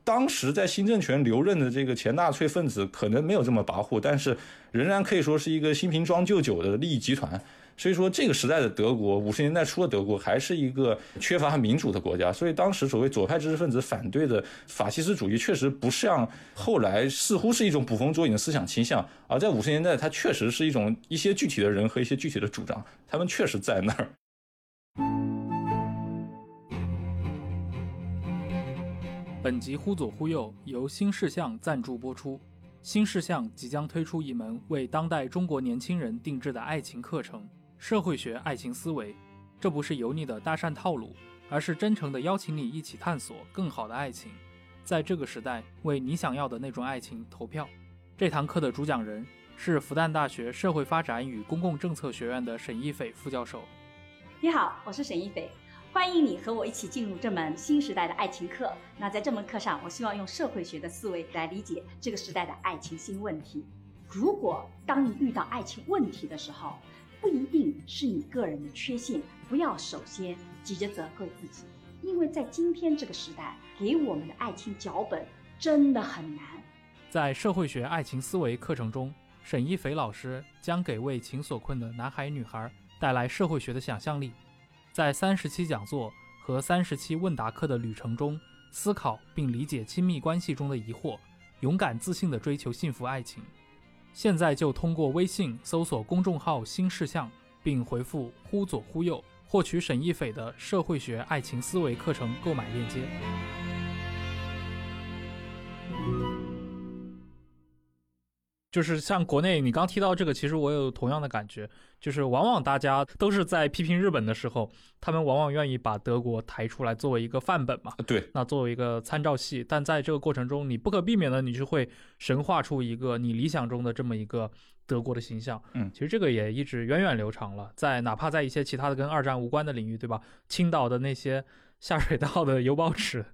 当时在新政权留任的这个前纳粹分子可能没有这么跋扈，但是仍然可以说是一个新瓶装旧酒的利益集团。所以说这个时代的德国，五十年代初的德国还是一个缺乏民主的国家，所以当时所谓左派知识分子反对的法西斯主义，确实不像后来似乎是一种捕风捉影的思想倾向，而在五十年代，它确实是一种一些具体的人和一些具体的主张，他们确实在那儿。
本集忽左忽右由新事项赞助播出。新事项即将推出一门为当代中国年轻人定制的爱情课程——社会学爱情思维。这不是油腻的搭讪套路，而是真诚地邀请你一起探索更好的爱情，在这个时代为你想要的那种爱情投票。这堂课的主讲人是复旦大学社会发展与公共政策学院的沈一斐副教授。
你好，我是沈一斐。欢迎你和我一起进入这门新时代的爱情课。那在这门课上，我希望用社会学的思维来理解这个时代的爱情新问题。如果当你遇到爱情问题的时候，不一定是你个人的缺陷，不要首先急着责怪自己，因为在今天这个时代，给我们的爱情脚本真的很难。
在社会学爱情思维课程中，沈一斐老师将给为情所困的男孩女孩带来社会学的想象力。在三十期讲座和三十期问答课的旅程中，思考并理解亲密关系中的疑惑，勇敢自信地追求幸福爱情。现在就通过微信搜索公众号“新事项”，并回复“忽左忽右”，获取沈一斐的社会学爱情思维课程购买链接。就是像国内，你刚提到这个，其实我有同样的感觉，就是往往大家都是在批评日本的时候，他们往往愿意把德国抬出来作为一个范本嘛，
对，
那作为一个参照系。但在这个过程中，你不可避免的，你就会神化出一个你理想中的这么一个德国的形象。
嗯，
其实这个也一直源远流长了，在哪怕在一些其他的跟二战无关的领域，对吧？青岛的那些下水道的油包池。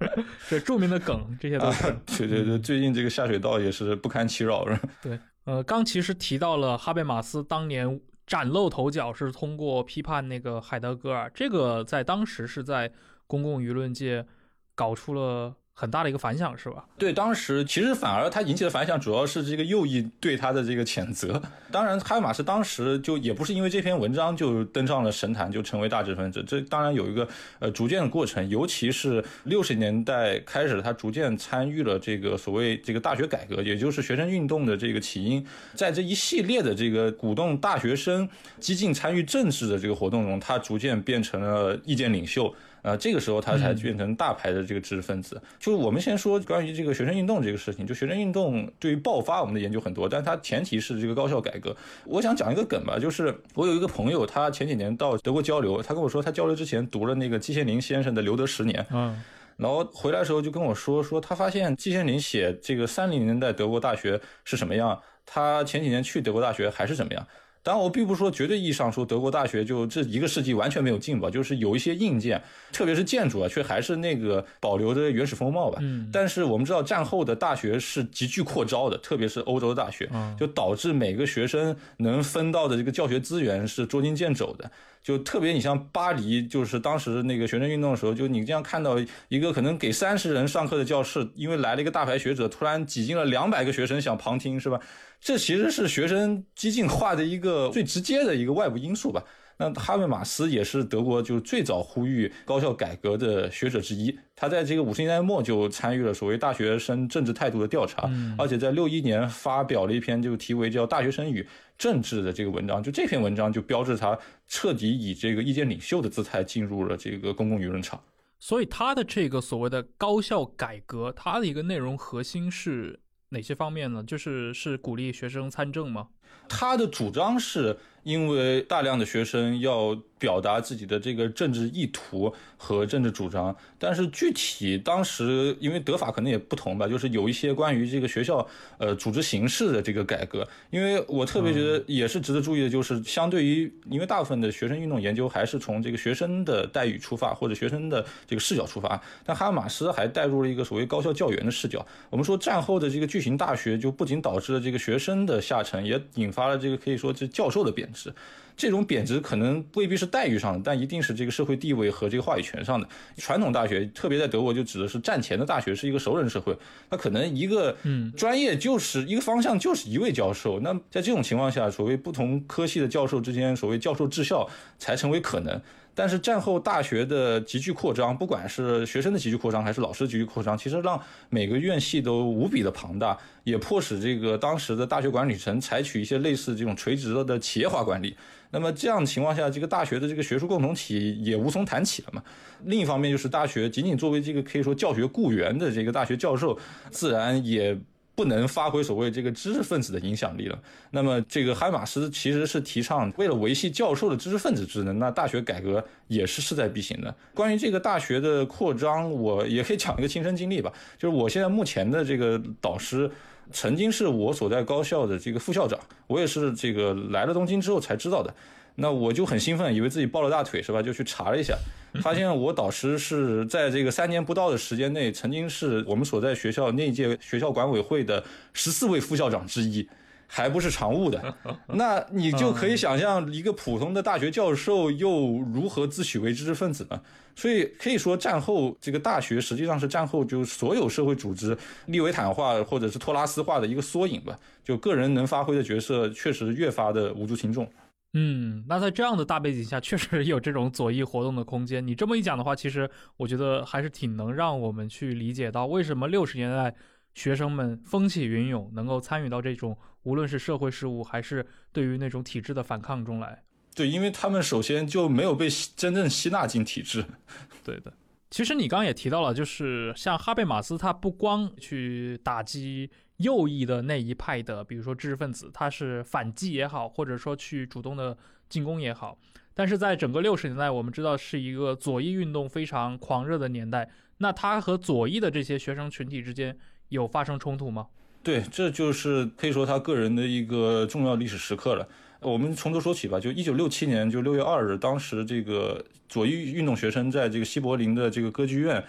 这著名的梗，这些都是。
对对对，最近这个下水道也是不堪其扰，是
对，呃，刚其实提到了哈贝马斯当年崭露头角，是通过批判那个海德格尔，这个在当时是在公共舆论界搞出了。很大的一个反响是吧？
对，当时其实反而他引起的反响主要是这个右翼对他的这个谴责。当然，哈马斯当时就也不是因为这篇文章就登上了神坛，就成为大知识分子。这当然有一个呃逐渐的过程，尤其是六十年代开始，他逐渐参与了这个所谓这个大学改革，也就是学生运动的这个起因。在这一系列的这个鼓动大学生激进参与政治的这个活动中，他逐渐变成了意见领袖。啊，这个时候他才变成大牌的这个知识分子。就是我们先说关于这个学生运动这个事情，就学生运动对于爆发，我们的研究很多，但它前提是这个高校改革。我想讲一个梗吧，就是我有一个朋友，他前几年到德国交流，他跟我说他交流之前读了那个季羡林先生的《留德十年》，
嗯，
然后回来的时候就跟我说，说他发现季羡林写这个三零年代德国大学是什么样，他前几年去德国大学还是什么样。当然，我并不说绝对意义上说德国大学就这一个世纪完全没有进步，就是有一些硬件，特别是建筑啊，却还是那个保留着原始风貌吧。
嗯。
但是我们知道战后的大学是急剧扩招的，特别是欧洲的大学，就导致每个学生能分到的这个教学资源是捉襟见肘的。就特别你像巴黎，就是当时那个学生运动的时候，就你这样看到一个可能给三十人上课的教室，因为来了一个大牌学者，突然挤进了两百个学生想旁听，是吧？这其实是学生激进化的一个最直接的一个外部因素吧。那哈贝马斯也是德国就最早呼吁高校改革的学者之一，他在这个五十年代末就参与了所谓大学生政治态度的调查，而且在六一年发表了一篇就题为叫《大学生与政治》的这个文章，就这篇文章就标志他彻底以这个意见领袖的姿态进入了这个公共舆论场。
所以他的这个所谓的高校改革，它的一个内容核心是。哪些方面呢？就是是鼓励学生参政吗？
他的主张是因为大量的学生要。表达自己的这个政治意图和政治主张，但是具体当时因为德法可能也不同吧，就是有一些关于这个学校呃组织形式的这个改革。因为我特别觉得也是值得注意的，就是相对于因为大部分的学生运动研究还是从这个学生的待遇出发或者学生的这个视角出发，但哈马斯还带入了一个所谓高校教员的视角。我们说战后的这个巨型大学就不仅导致了这个学生的下沉，也引发了这个可以说是教授的贬值。这种贬值可能未必是待遇上的，但一定是这个社会地位和这个话语权上的。传统大学，特别在德国，就指的是战前的大学是一个熟人社会，那可能一个
嗯
专业就是一个方向就是一位教授。那在这种情况下，所谓不同科系的教授之间，所谓教授治校才成为可能。但是战后大学的急剧扩张，不管是学生的急剧扩张，还是老师急剧扩张，其实让每个院系都无比的庞大，也迫使这个当时的大学管理层采取一些类似这种垂直的企业化管理。那么这样情况下，这个大学的这个学术共同体也无从谈起了嘛。另一方面，就是大学仅仅作为这个可以说教学雇员的这个大学教授，自然也。不能发挥所谓这个知识分子的影响力了。那么，这个海马斯其实是提倡为了维系教授的知识分子职能，那大学改革也是势在必行的。关于这个大学的扩张，我也可以讲一个亲身经历吧。就是我现在目前的这个导师，曾经是我所在高校的这个副校长，我也是这个来了东京之后才知道的。那我就很兴奋，以为自己抱了大腿是吧？就去查了一下，发现我导师是在这个三年不到的时间内，曾经是我们所在学校那一届学校管委会的十四位副校长之一，还不是常务的。那你就可以想象，一个普通的大学教授又如何自诩为知识分子呢？所以可以说，战后这个大学实际上是战后就所有社会组织利维坦化或者是托拉斯化的一个缩影吧。就个人能发挥的角色，确实越发的无足轻重。
嗯，那在这样的大背景下，确实有这种左翼活动的空间。你这么一讲的话，其实我觉得还是挺能让我们去理解到为什么六十年代学生们风起云涌，能够参与到这种无论是社会事务还是对于那种体制的反抗中来。
对，因为他们首先就没有被真正吸纳进体制。
对的。其实你刚刚也提到了，就是像哈贝马斯，他不光去打击。右翼的那一派的，比如说知识分子，他是反击也好，或者说去主动的进攻也好，但是在整个六十年代，我们知道是一个左翼运动非常狂热的年代。那他和左翼的这些学生群体之间有发生冲突吗？
对，这就是可以说他个人的一个重要历史时刻了。我们从头说起吧，就一九六七年就六月二日，当时这个左翼运动学生在这个西柏林的这个歌剧院。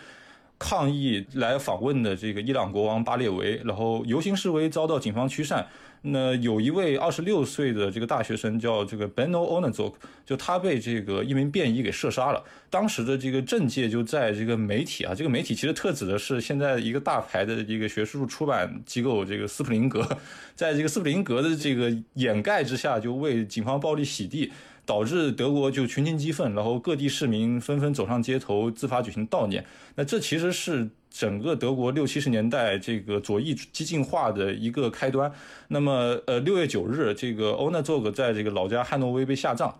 抗议来访问的这个伊朗国王巴列维，然后游行示威遭到警方驱散。那有一位二十六岁的这个大学生叫这个 Beno Onazok，就他被这个一名便衣给射杀了。当时的这个政界就在这个媒体啊，这个媒体其实特指的是现在一个大牌的一个学术出版机构，这个斯普林格，在这个斯普林格的这个掩盖之下，就为警方暴力洗地。导致德国就群情激愤，然后各地市民纷纷走上街头，自发举行悼念。那这其实是整个德国六七十年代这个左翼激进化的一个开端。那么，呃，六月九日，这个欧纳佐格在这个老家汉诺威被下葬。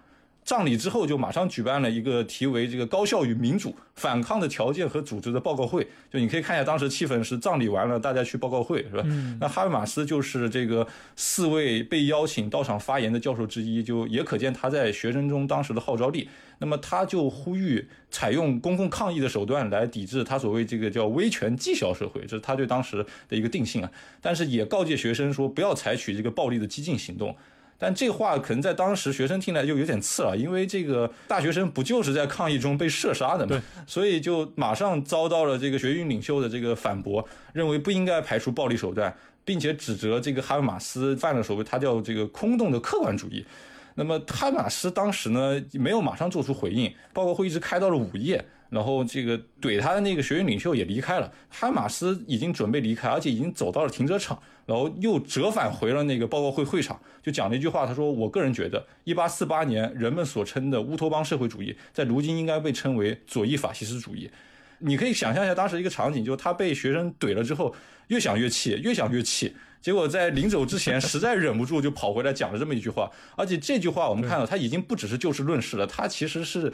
葬礼之后，就马上举办了一个题为“这个高效与民主反抗的条件和组织”的报告会。就你可以看一下，当时气氛是葬礼完了，大家去报告会，是吧？那哈维马斯就是这个四位被邀请到场发言的教授之一，就也可见他在学生中当时的号召力。那么他就呼吁采用公共抗议的手段来抵制他所谓这个叫威权绩效社会，这是他对当时的一个定性啊。但是也告诫学生说，不要采取这个暴力的激进行动。但这话可能在当时学生听来就有点刺了，因为这个大学生不就是在抗议中被射杀的嘛？所以就马上遭到了这个学运领袖的这个反驳，认为不应该排除暴力手段，并且指责这个哈马斯犯了所谓他叫这个空洞的客观主义。那么哈马斯当时呢没有马上做出回应，报告会一直开到了午夜。然后这个怼他的那个学院领袖也离开了，哈马斯已经准备离开，而且已经走到了停车场，然后又折返回了那个报告会会场，就讲了一句话，他说：“我个人觉得，一八四八年人们所称的乌托邦社会主义，在如今应该被称为左翼法西斯主义。”你可以想象一下当时一个场景，就是他被学生怼了之后，越想越气，越想越气，结果在临走之前实在忍不住，就跑回来讲了这么一句话，而且这句话我们看到他已经不只是就事论事了，他其实是。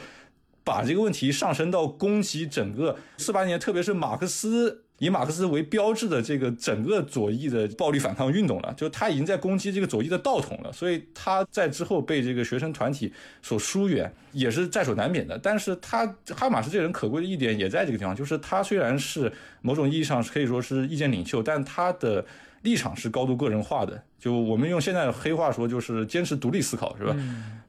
把这个问题上升到攻击整个四八年，特别是马克思以马克思为标志的这个整个左翼的暴力反抗运动了，就他已经在攻击这个左翼的道统了，所以他在之后被这个学生团体所疏远也是在所难免的。但是他哈马斯这人可贵的一点也在这个地方，就是他虽然是某种意义上可以说是意见领袖，但他的立场是高度个人化的。就我们用现在的黑话说，就是坚持独立思考，是吧？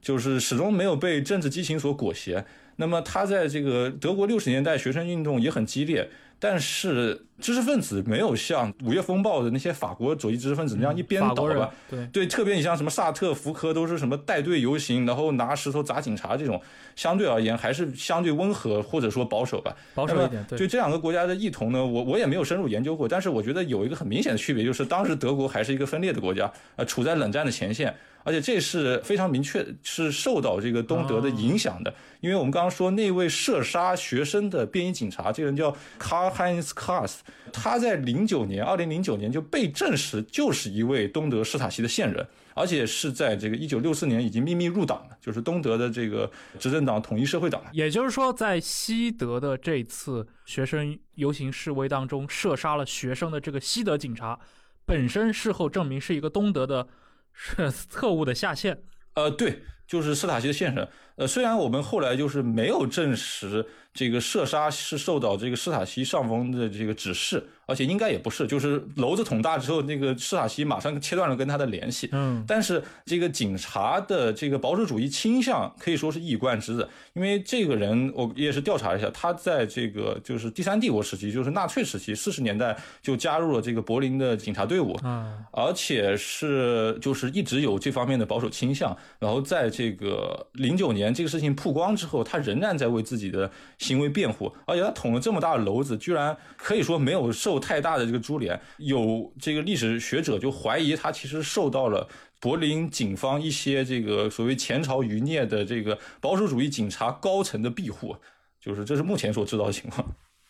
就是始终没有被政治激情所裹挟。那么他在这个德国六十年代学生运动也很激烈。但是知识分子没有像五月风暴的那些法国左翼知识分子那样一边倒吧？
对
对，特别你像什么萨特、福柯都是什么带队游行，然后拿石头砸警察这种，相对而言还是相对温和或者说保守吧。
保守一点。对，
就这两个国家的异同呢，我我也没有深入研究过，但是我觉得有一个很明显的区别，就是当时德国还是一个分裂的国家，呃，处在冷战的前线。而且这是非常明确，是受到这个东德的影响的，因为我们刚刚说那位射杀学生的便衣警察，这个人叫 Karl-Heinz Krass，他在零九年，二零零九年就被证实就是一位东德施塔西的线人，而且是在这个一九六四年已经秘密入党了，就是东德的这个执政党统一社会党。
也就是说，在西德的这次学生游行示威当中，射杀了学生的这个西德警察，本身事后证明是一个东德的。是特务的下线，
呃，对，就是斯塔西的线人。呃，虽然我们后来就是没有证实这个射杀是受到这个施塔西上峰的这个指示。而且应该也不是，就是篓子捅大之后，那个施塔西马上切断了跟他的联系。
嗯，
但是这个警察的这个保守主义倾向可以说是一以贯之的，因为这个人我也是调查一下，他在这个就是第三帝国时期，就是纳粹时期，四十年代就加入了这个柏林的警察队伍，
嗯，
而且是就是一直有这方面的保守倾向。然后在这个零九年这个事情曝光之后，他仍然在为自己的行为辩护，而且他捅了这么大的娄子，居然可以说没有。受太大的这个株连，有这个历史学者就怀疑他其实受到了柏林警方一些这个所谓前朝余孽的这个保守主义警察高层的庇护，就是这是目前所知道的情况。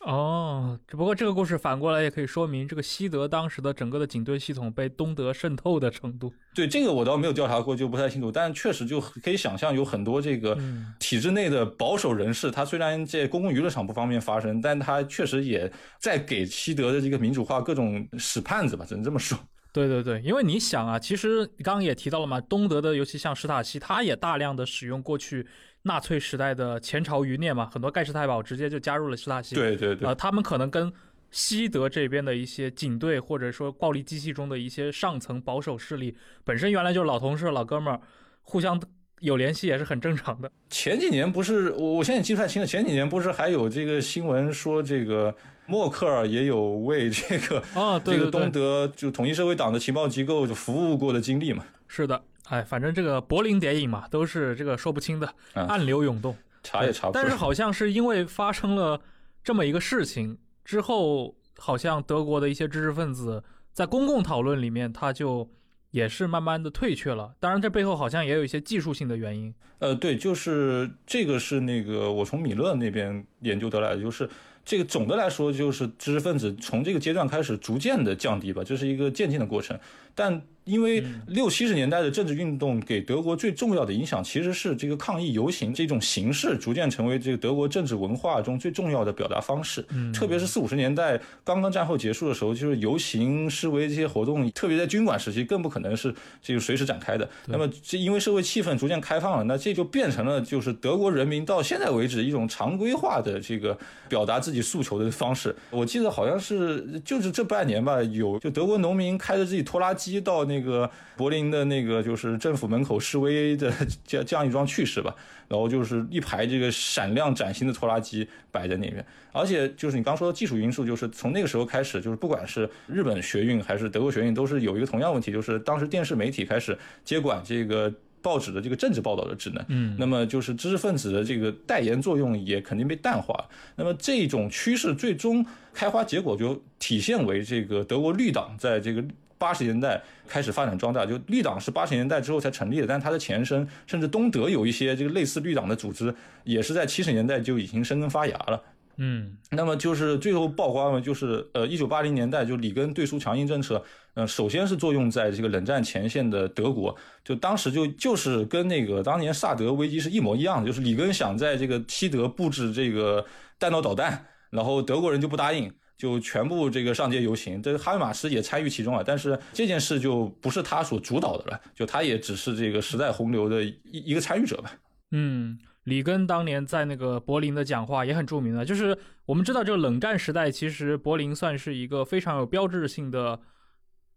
哦，只不过这个故事反过来也可以说明，这个西德当时的整个的警队系统被东德渗透的程度。
对这个我倒没有调查过，就不太清楚。但确实就可以想象，有很多这个体制内的保守人士，他虽然在公共娱乐场不方便发声，但他确实也在给西德的这个民主化各种使绊子吧，只能这么说。
对对对，因为你想啊，其实刚刚也提到了嘛，东德的尤其像史塔西，他也大量的使用过去。纳粹时代的前朝余孽嘛，很多盖世太保直接就加入了施塔西。
对对对。
呃，他们可能跟西德这边的一些警队或者说暴力机器中的一些上层保守势力，本身原来就是老同事、老哥们儿，互相有联系也是很正常的。
前几年不是，我我现在记不太清了。前几年不是还有这个新闻说，这个默克尔也有为这个
啊，这
个东德就统一社会党的情报机构就服务过的经历嘛？
是的。哎，反正这个柏林谍影嘛，都是这个说不清的，暗流涌动，
查也查不。
但是好像是因为发生了这么一个事情之后，好像德国的一些知识分子在公共讨论里面，他就也是慢慢的退却了。当然，这背后好像也有一些技术性的原因。
呃，对，就是这个是那个我从米勒那边研究得来的，就是这个总的来说，就是知识分子从这个阶段开始逐渐的降低吧，这是一个渐进的过程，但。因为六七十年代的政治运动给德国最重要的影响，其实是这个抗议游行这种形式逐渐成为这个德国政治文化中最重要的表达方式。
嗯，
特别是四五十年代刚刚战后结束的时候，就是游行示威这些活动，特别在军管时期更不可能是这个随时展开的。那么，这因为社会气氛逐渐开放了，那这就变成了就是德国人民到现在为止一种常规化的这个表达自己诉求的方式。我记得好像是就是这半年吧，有就德国农民开着自己拖拉机到那。那个柏林的那个就是政府门口示威的这这样一桩趣事吧，然后就是一排这个闪亮崭新的拖拉机摆在那边，而且就是你刚说的技术因素，就是从那个时候开始，就是不管是日本学运还是德国学运，都是有一个同样问题，就是当时电视媒体开始接管这个报纸的这个政治报道的职能，
嗯，
那么就是知识分子的这个代言作用也肯定被淡化，那么这种趋势最终开花结果就体现为这个德国绿党在这个。八十年代开始发展壮大，就绿党是八十年代之后才成立的，但是它的前身甚至东德有一些这个类似绿党的组织，也是在七十年代就已经生根发芽了。
嗯，
那么就是最后曝光了，就是呃，一九八零年代就里根对苏强硬政策，嗯，首先是作用在这个冷战前线的德国，就当时就就是跟那个当年萨德危机是一模一样的，就是里根想在这个西德布置这个弹道导弹，然后德国人就不答应。就全部这个上街游行，这个哈维马斯也参与其中了，但是这件事就不是他所主导的了，就他也只是这个时代洪流的一一个参与者吧。
嗯，里根当年在那个柏林的讲话也很著名的，就是我们知道这个冷战时代，其实柏林算是一个非常有标志性的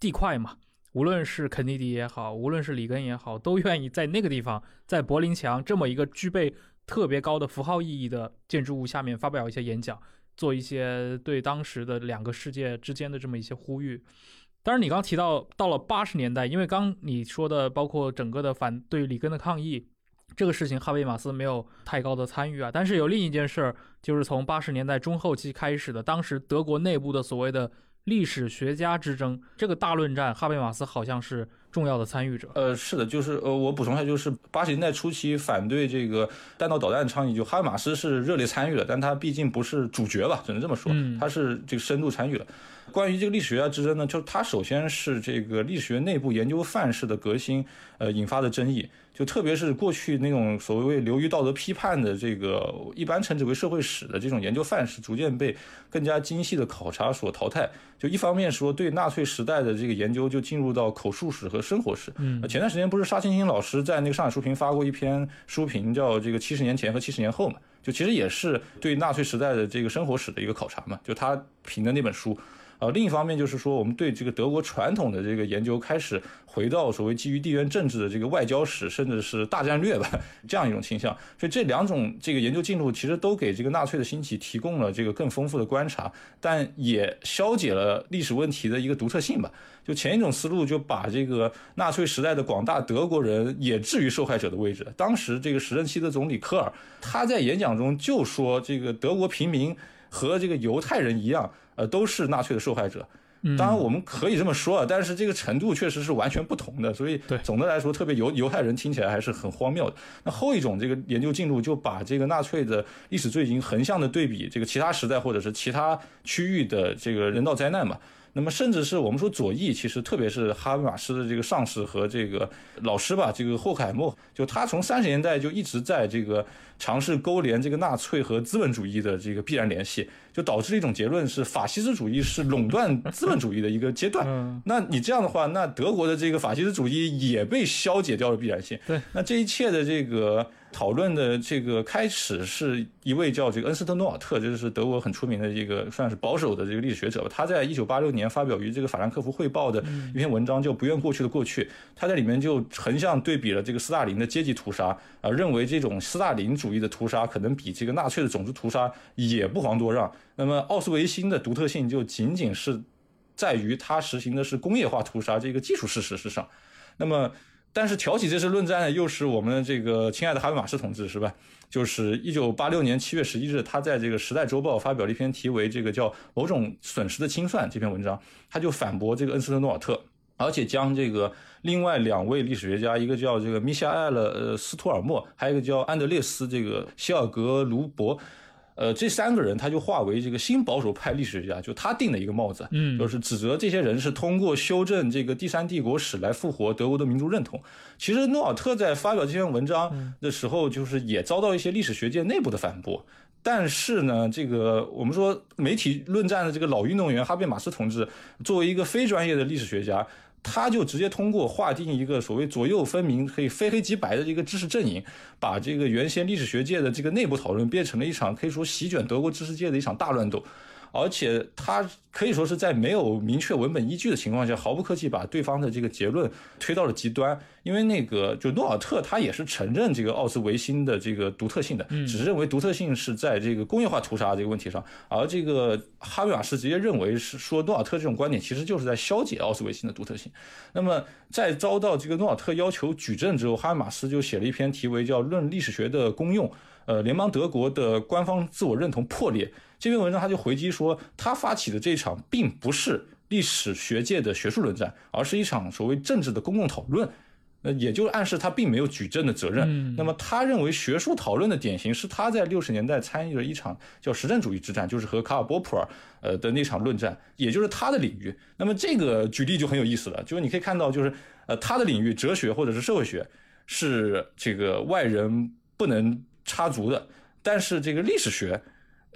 地块嘛，无论是肯尼迪也好，无论是里根也好，都愿意在那个地方，在柏林墙这么一个具备特别高的符号意义的建筑物下面发表一些演讲，做一些对当时的两个世界之间的这么一些呼吁。当然，你刚提到到了八十年代，因为刚你说的包括整个的反对里根的抗议这个事情，哈贝马斯没有太高的参与啊。但是有另一件事儿，就是从八十年代中后期开始的，当时德国内部的所谓的历史学家之争这个大论战，哈贝马斯好像是重要的参与者。
呃，是的，就是呃，我补充一下，就是八十年代初期反对这个弹道导弹倡议，就哈马斯是热烈参与的，但他毕竟不是主角吧，只能这么说，
嗯
他是这个深度参与了。关于这个历史学家之争呢，就是他首先是这个历史学内部研究范式的革新，呃引发的争议。就特别是过去那种所谓流于道德批判的这个一般称之为社会史的这种研究范式，逐渐被更加精细的考察所淘汰。就一方面说对纳粹时代的这个研究就进入到口述史和生活史。
嗯
前段时间不是沙青青老师在那个上海书评发过一篇书评，叫这个七十年前和七十年后嘛，就其实也是对纳粹时代的这个生活史的一个考察嘛，就他评的那本书。呃，另一方面就是说，我们对这个德国传统的这个研究开始回到所谓基于地缘政治的这个外交史，甚至是大战略吧，这样一种倾向。所以这两种这个研究进度其实都给这个纳粹的兴起提供了这个更丰富的观察，但也消解了历史问题的一个独特性吧。就前一种思路就把这个纳粹时代的广大德国人也置于受害者的位置。当时这个时任期的总理科尔他在演讲中就说，这个德国平民和这个犹太人一样。呃，都是纳粹的受害者。当然，我们可以这么说啊，但是这个程度确实是完全不同的。所以，总的来说，特别犹犹太人听起来还是很荒谬的。那后一种这个研究进度就把这个纳粹的历史罪行横向的对比这个其他时代或者是其他区域的这个人道灾难嘛。那么，甚至是我们说左翼，其实特别是哈贝马斯的这个上司和这个老师吧，这个霍克海默，就他从三十年代就一直在这个尝试勾连这个纳粹和资本主义的这个必然联系，就导致了一种结论是法西斯主义是垄断资本主义的一个阶段。那你这样的话，那德国的这个法西斯主义也被消解掉了必然性。
对，
那这一切的这个。讨论的这个开始是一位叫这个恩斯特诺尔特，就是德国很出名的一个算是保守的这个历史学者吧。他在一九八六年发表于这个法兰克福汇报的一篇文章，叫《不愿过去的过去》。他在里面就横向对比了这个斯大林的阶级屠杀，啊，认为这种斯大林主义的屠杀可能比这个纳粹的种族屠杀也不遑多让。那么奥斯维辛的独特性就仅仅是在于他实行的是工业化屠杀这个技术事实之上。那么。但是挑起这次论战的又是我们这个亲爱的哈贝马斯同志，是吧？就是一九八六年七月十一日，他在这个《时代周报》发表了一篇题为“这个叫某种损失的清算”这篇文章，他就反驳这个恩斯特诺尔特，而且将这个另外两位历史学家，一个叫这个米夏埃勒呃斯托尔默，还有一个叫安德烈斯这个希尔格卢伯。呃，这三个人他就化为这个新保守派历史学家，就他定的一个帽子，
嗯，
就是指责这些人是通过修正这个第三帝国史来复活德国的民族认同。其实诺尔特在发表这篇文章的时候，就是也遭到一些历史学界内部的反驳。但是呢，这个我们说媒体论战的这个老运动员哈贝马斯同志，作为一个非专业的历史学家。他就直接通过划定一个所谓左右分明、可以非黑即白的一个知识阵营，把这个原先历史学界的这个内部讨论变成了一场可以说席卷德国知识界的一场大乱斗。而且他可以说是在没有明确文本依据的情况下，毫不客气把对方的这个结论推到了极端。因为那个就诺尔特他也是承认这个奥斯维辛的这个独特性的，只是认为独特性是在这个工业化屠杀这个问题上，而这个哈维马斯直接认为是说诺尔特这种观点其实就是在消解奥斯维辛的独特性。那么在遭到这个诺尔特要求举证之后，哈维马斯就写了一篇题为叫《论历史学的功用》，呃，联邦德国的官方自我认同破裂。这篇文章他就回击说，他发起的这一场并不是历史学界的学术论战，而是一场所谓政治的公共讨论。那也就暗示他并没有举证的责任。那么他认为学术讨论的典型是他在六十年代参与了一场叫实证主义之战，就是和卡尔波普尔呃的那场论战，也就是他的领域。那么这个举例就很有意思了，就是你可以看到，就是呃他的领域哲学或者是社会学是这个外人不能插足的，但是这个历史学。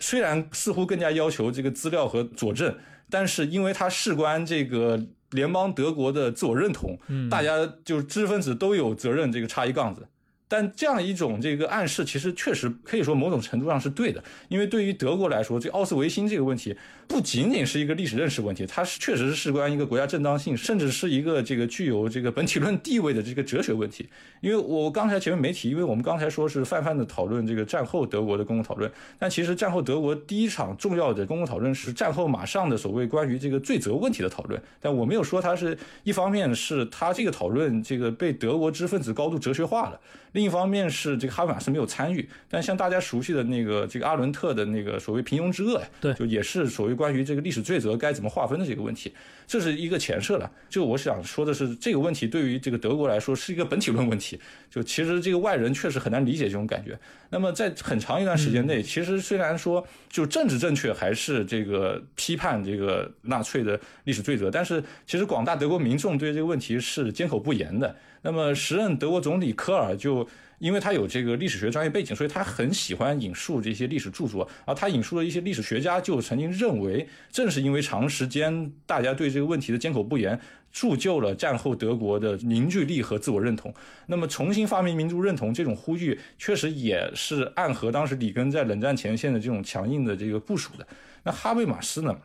虽然似乎更加要求这个资料和佐证，但是因为它事关这个联邦德国的自我认同，大家就是知识分子都有责任这个插一杠子。但这样一种这个暗示，其实确实可以说某种程度上是对的，因为对于德国来说，这奥斯维辛这个问题不仅仅是一个历史认识问题，它是确实是事关一个国家正当性，甚至是一个这个具有这个本体论地位的这个哲学问题。因为我刚才前面没提，因为我们刚才说是泛泛的讨论这个战后德国的公共讨论，但其实战后德国第一场重要的公共讨论是战后马上的所谓关于这个罪责问题的讨论。但我没有说它是一方面是它这个讨论这个被德国知识分子高度哲学化了。另一方面是这个哈贝马斯没有参与，但像大家熟悉的那个这个阿伦特的那个所谓平庸之恶，
对，
就也是所谓关于这个历史罪责该怎么划分的这个问题，这是一个前设了。就我想说的是，这个问题对于这个德国来说是一个本体论问题，就其实这个外人确实很难理解这种感觉。那么在很长一段时间内，其实虽然说就政治正确还是这个批判这个纳粹的历史罪责，但是其实广大德国民众对这个问题是缄口不言的。那么时任德国总理科尔就因为他有这个历史学专业背景，所以他很喜欢引述这些历史著作。而他引述的一些历史学家就曾经认为，正是因为长时间大家对这个问题的缄口不言，铸就了战后德国的凝聚力和自我认同。那么重新发明民族认同这种呼吁，确实也是暗合当时里根在冷战前线的这种强硬的这个部署的。那哈贝马斯呢？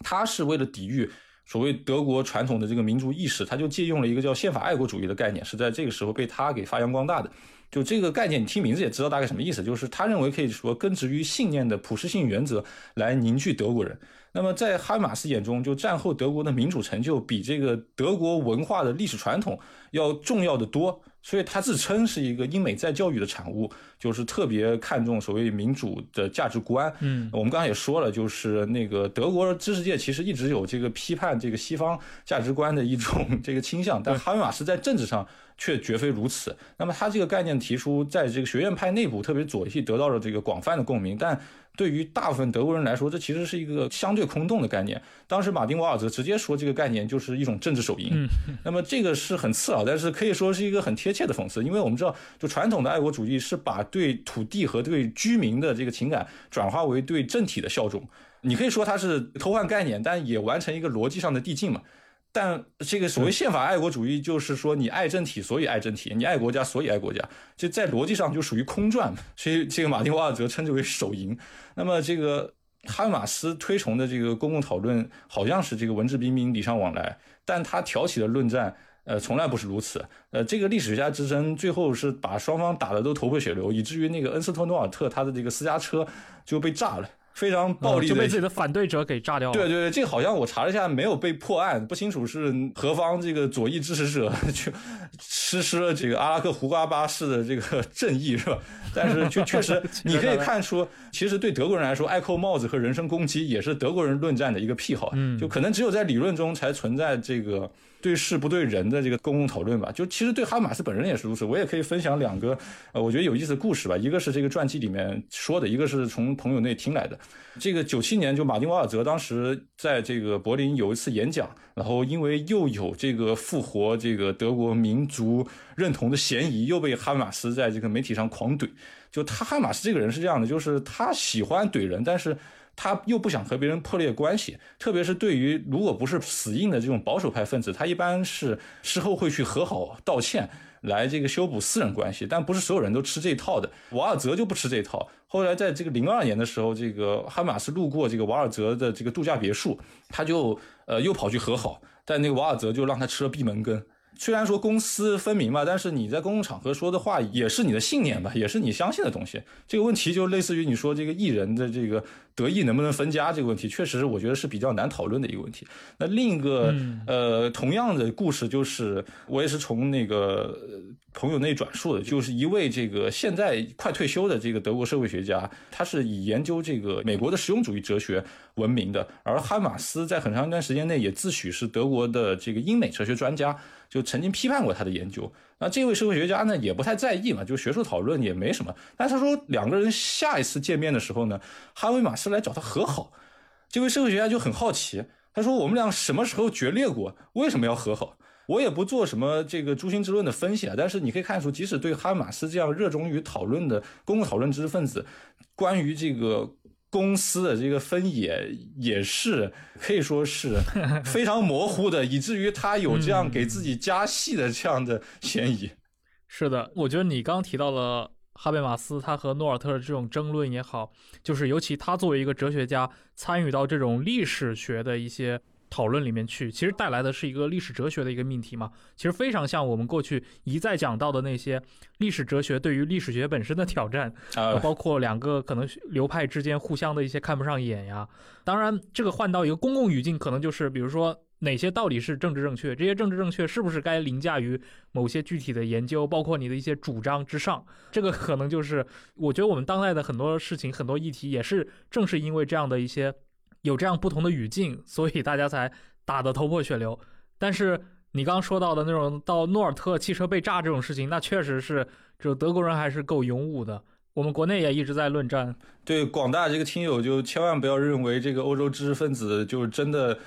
他是为了抵御。所谓德国传统的这个民族意识，他就借用了一个叫宪法爱国主义的概念，是在这个时候被他给发扬光大的。就这个概念，你听名字也知道大概什么意思，就是他认为可以说根植于信念的普适性原则来凝聚德国人。那么在哈马斯眼中，就战后德国的民主成就比这个德国文化的历史传统要重要的多。所以他自称是一个英美再教育的产物，就是特别看重所谓民主的价值观。
嗯，
我们刚才也说了，就是那个德国知识界其实一直有这个批判这个西方价值观的一种 这个倾向，但哈维马斯在政治上却绝非如此。那么他这个概念提出，在这个学院派内部，特别左翼得到了这个广泛的共鸣，但。对于大部分德国人来说，这其实是一个相对空洞的概念。当时马丁瓦尔泽直接说，这个概念就是一种政治手淫。那么这个是很刺耳，但是可以说是一个很贴切的讽刺，因为我们知道，就传统的爱国主义是把对土地和对居民的这个情感转化为对政体的效忠。你可以说它是偷换概念，但也完成一个逻辑上的递进嘛。但这个所谓宪法爱国主义，就是说你爱政体，所以爱政体；你爱国家，所以爱国家。就在逻辑上就属于空转，所以这个马丁瓦尔泽称之为手淫。那么这个哈马斯推崇的这个公共讨论，好像是这个文质彬彬、礼尚往来，但他挑起的论战，呃，从来不是如此。呃，这个历史学家之争，最后是把双方打得都头破血流，以至于那个恩斯特诺尔特他的这个私家车就被炸了。非常暴力，
就被自己的反对者给炸掉了。
对对对，这个好像我查了一下，没有被破案，不清楚是何方这个左翼支持者 去实施了这个阿拉克胡瓜巴式的这个 正义，是吧？但是确确实，你可以看出，其实对德国人来说，爱扣帽子和人身攻击也是德国人论战的一个癖好。嗯，就可能只有在理论中才存在这个。对事不对人的这个公共讨论吧，就其实对哈马斯本人也是如此。我也可以分享两个呃，我觉得有意思的故事吧。一个是这个传记里面说的，一个是从朋友那听来的。这个九七年，就马丁瓦尔泽当时在这个柏林有一次演讲，然后因为又有这个复活这个德国民族认同的嫌疑，又被哈马斯在这个媒体上狂怼。就他哈马斯这个人是这样的，就是他喜欢怼人，但是。他又不想和别人破裂关系，特别是对于如果不是死硬的这种保守派分子，他一般是事后会去和好道歉，来这个修补私人关系。但不是所有人都吃这一套的。瓦尔泽就不吃这一套。后来在这个零二年的时候，这个哈马斯路过这个瓦尔泽的这个度假别墅，他就呃又跑去和好，但那个瓦尔泽就让他吃了闭门羹。虽然说公私分明吧，但是你在公共场合说的话也是你的信念吧，也是你相信的东西。这个问题就类似于你说这个艺人的这个得意能不能分家这个问题，确实我觉得是比较难讨论的一个问题。那另一个呃同样的故事就是，我也是从那个朋友那转述的，就是一位这个现在快退休的这个德国社会学家，他是以研究这个美国的实用主义哲学闻名的，而哈马斯在很长一段时间内也自诩是德国的这个英美哲学专家。就曾经批判过他的研究，那这位社会学家呢也不太在意嘛，就学术讨论也没什么。但是他说两个人下一次见面的时候呢，哈维马斯来找他和好，这位社会学家就很好奇，他说我们俩什么时候决裂过？为什么要和好？我也不做什么这个诛心之论的分析啊，但是你可以看出，即使对哈维马斯这样热衷于讨论的公共讨论知识分子，关于这个。公司的这个分野也是可以说是 非常模糊的，以至于他有这样给自己加戏的这样的 嫌疑。
是的，我觉得你刚提到了哈贝马斯，他和诺尔特的这种争论也好，就是尤其他作为一个哲学家，参与到这种历史学的一些讨论里面去，其实带来的是一个历史哲学的一个命题嘛。其实非常像我们过去一再讲到的那些历史哲学对于历史学本身的挑战，
啊，
包括两个可能流派之间互相的一些看不上眼呀。当然，这个换到一个公共语境，可能就是比如说。哪些到底是政治正确？这些政治正确是不是该凌驾于某些具体的研究，包括你的一些主张之上？这个可能就是我觉得我们当代的很多事情、很多议题，也是正是因为这样的一些有这样不同的语境，所以大家才打得头破血流。但是你刚说到的那种到诺尔特汽车被炸这种事情，那确实是这德国人还是够勇武的。我们国内也一直在论战。
对广大这个听友，就千万不要认为这个欧洲知识分子就真的。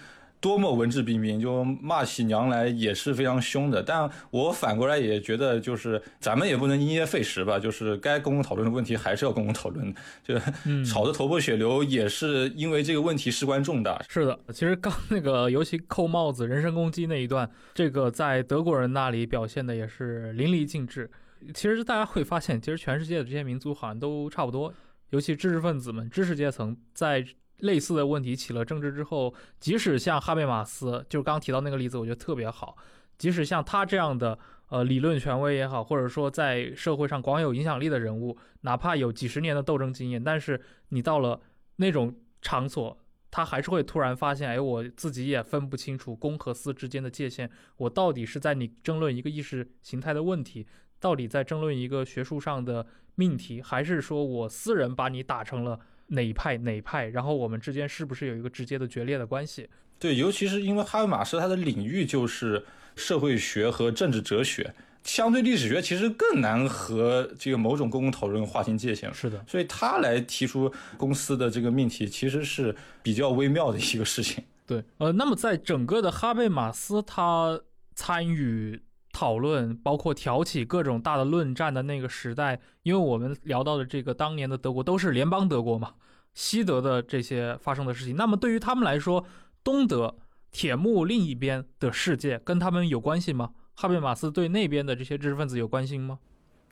多么文质彬彬，就骂起娘来也是非常凶的。但我反过来也觉得，就是咱们也不能因噎废食吧，就是该公共讨论的问题还是要公共讨论。就 吵得头破血流，也是因为这个问题事关重大。
是的，其实刚那个尤其扣帽子、人身攻击那一段，这个在德国人那里表现的也是淋漓尽致。其实大家会发现，其实全世界的这些民族好像都差不多，尤其知识分子们、知识阶层在。类似的问题起了争执之后，即使像哈贝马斯，就刚提到那个例子，我觉得特别好。即使像他这样的呃理论权威也好，或者说在社会上广有影响力的人物，哪怕有几十年的斗争经验，但是你到了那种场所，他还是会突然发现，哎，我自己也分不清楚公和私之间的界限，我到底是在你争论一个意识形态的问题，到底在争论一个学术上的命题，还是说我私人把你打成了。哪一派哪一派？然后我们之间是不是有一个直接的决裂的关系？
对，尤其是因为哈贝马斯他的领域就是社会学和政治哲学，相对历史学其实更难和这个某种公共讨论划清界限。
是的，
所以他来提出公司的这个命题，其实是比较微妙的一个事情。
对，呃，那么在整个的哈贝马斯他参与。讨论包括挑起各种大的论战的那个时代，因为我们聊到的这个当年的德国都是联邦德国嘛，西德的这些发生的事情，那么对于他们来说，东德铁幕另一边的世界跟他们有关系吗？哈贝马斯对那边的这些知识分子有关心吗？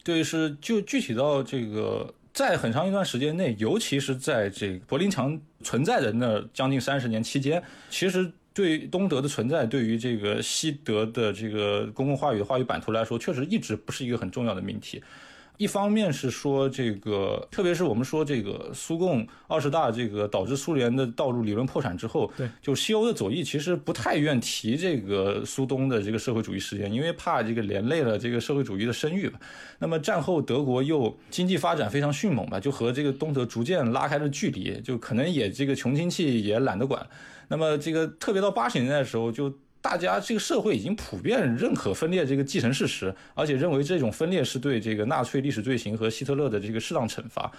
对，是就具体到这个，在很长一段时间内，尤其是在这个柏林墙存在的那将近三十年期间，其实。对东德的存在，对于这个西德的这个公共话语话语版图来说，确实一直不是一个很重要的命题。一方面是说这个，特别是我们说这个苏共二十大这个导致苏联的道路理论破产之后，
对，
就西欧的左翼其实不太愿提这个苏东的这个社会主义事件，因为怕这个连累了这个社会主义的声誉吧。那么战后德国又经济发展非常迅猛吧，就和这个东德逐渐拉开了距离，就可能也这个穷亲戚也懒得管。那么这个特别到八十年代的时候，就大家这个社会已经普遍认可分裂这个既成事实，而且认为这种分裂是对这个纳粹历史罪行和希特勒的这个适当惩罚，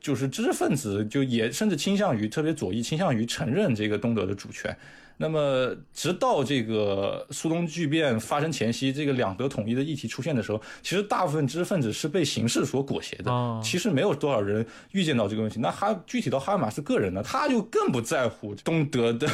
就是知识分子就也甚至倾向于特别左翼倾向于承认这个东德的主权。那么，直到这个苏东剧变发生前夕，这个两德统一的议题出现的时候，其实大部分知识分子是被形势所裹挟的。其实没有多少人预见到这个问题。那哈，具体到哈马斯个人呢，他就更不在乎东德的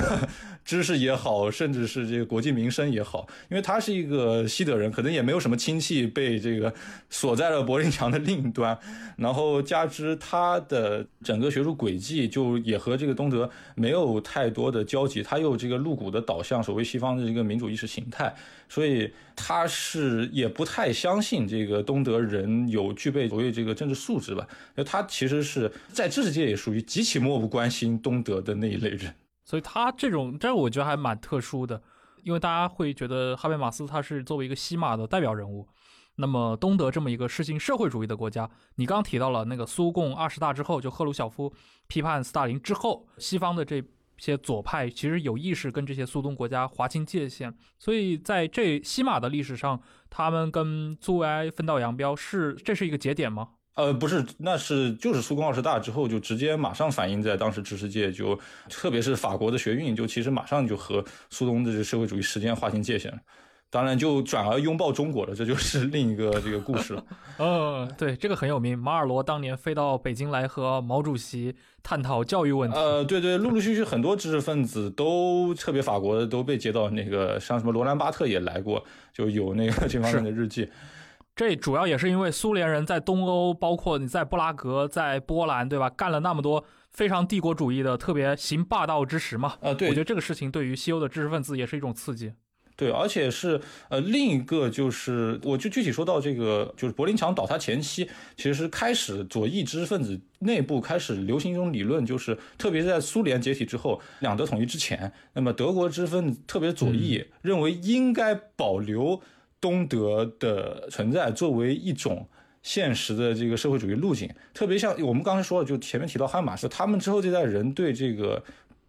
知识也好，甚至是这个国计民生也好，因为他是一个西德人，可能也没有什么亲戚被这个锁在了柏林墙的另一端。然后加之他的整个学术轨迹，就也和这个东德没有太多的交集。他又这个。露骨的导向，所谓西方的一个民主意识形态，所以他是也不太相信这个东德人有具备所谓这个政治素质吧？那他其实是在知识界也属于极其漠不关心东德的那一类人，
所以他这种，这我觉得还蛮特殊的，因为大家会觉得哈贝马斯他是作为一个西马的代表人物，那么东德这么一个实行社会主义的国家，你刚提到了那个苏共二十大之后，就赫鲁晓夫批判斯大林之后，西方的这。些左派其实有意识跟这些苏东国家划清界限，所以在这西马的历史上，他们跟苏维埃分道扬镳，是这是一个节点吗？
呃，不是，那是就是苏共二十大之后，就直接马上反映在当时知识界，就特别是法国的学运，就其实马上就和苏东的这社会主义实践划清界限了。当然，就转而拥抱中国了，这就是另一个这个故事了。
嗯，对，这个很有名。马尔罗当年飞到北京来和毛主席探讨教育问题。
呃，对对，陆陆续续很多知识分子都特别法国的都被接到那个，像什么罗兰巴特也来过，就有那个这方面的日记。
这主要也是因为苏联人在东欧，包括你在布拉格、在波兰，对吧？干了那么多非常帝国主义的、特别行霸道之实嘛。
呃，对，
我觉得这个事情对于西欧的知识分子也是一种刺激。
对，而且是呃，另一个就是，我就具体说到这个，就是柏林墙倒塌前期，其实开始左翼知识分子内部开始流行一种理论，就是特别是在苏联解体之后，两德统一之前，那么德国知识分子，特别左翼，认为应该保留东德的存在，作为一种现实的这个社会主义路径。特别像我们刚才说了，就前面提到汉马斯，他们之后这代人对这个，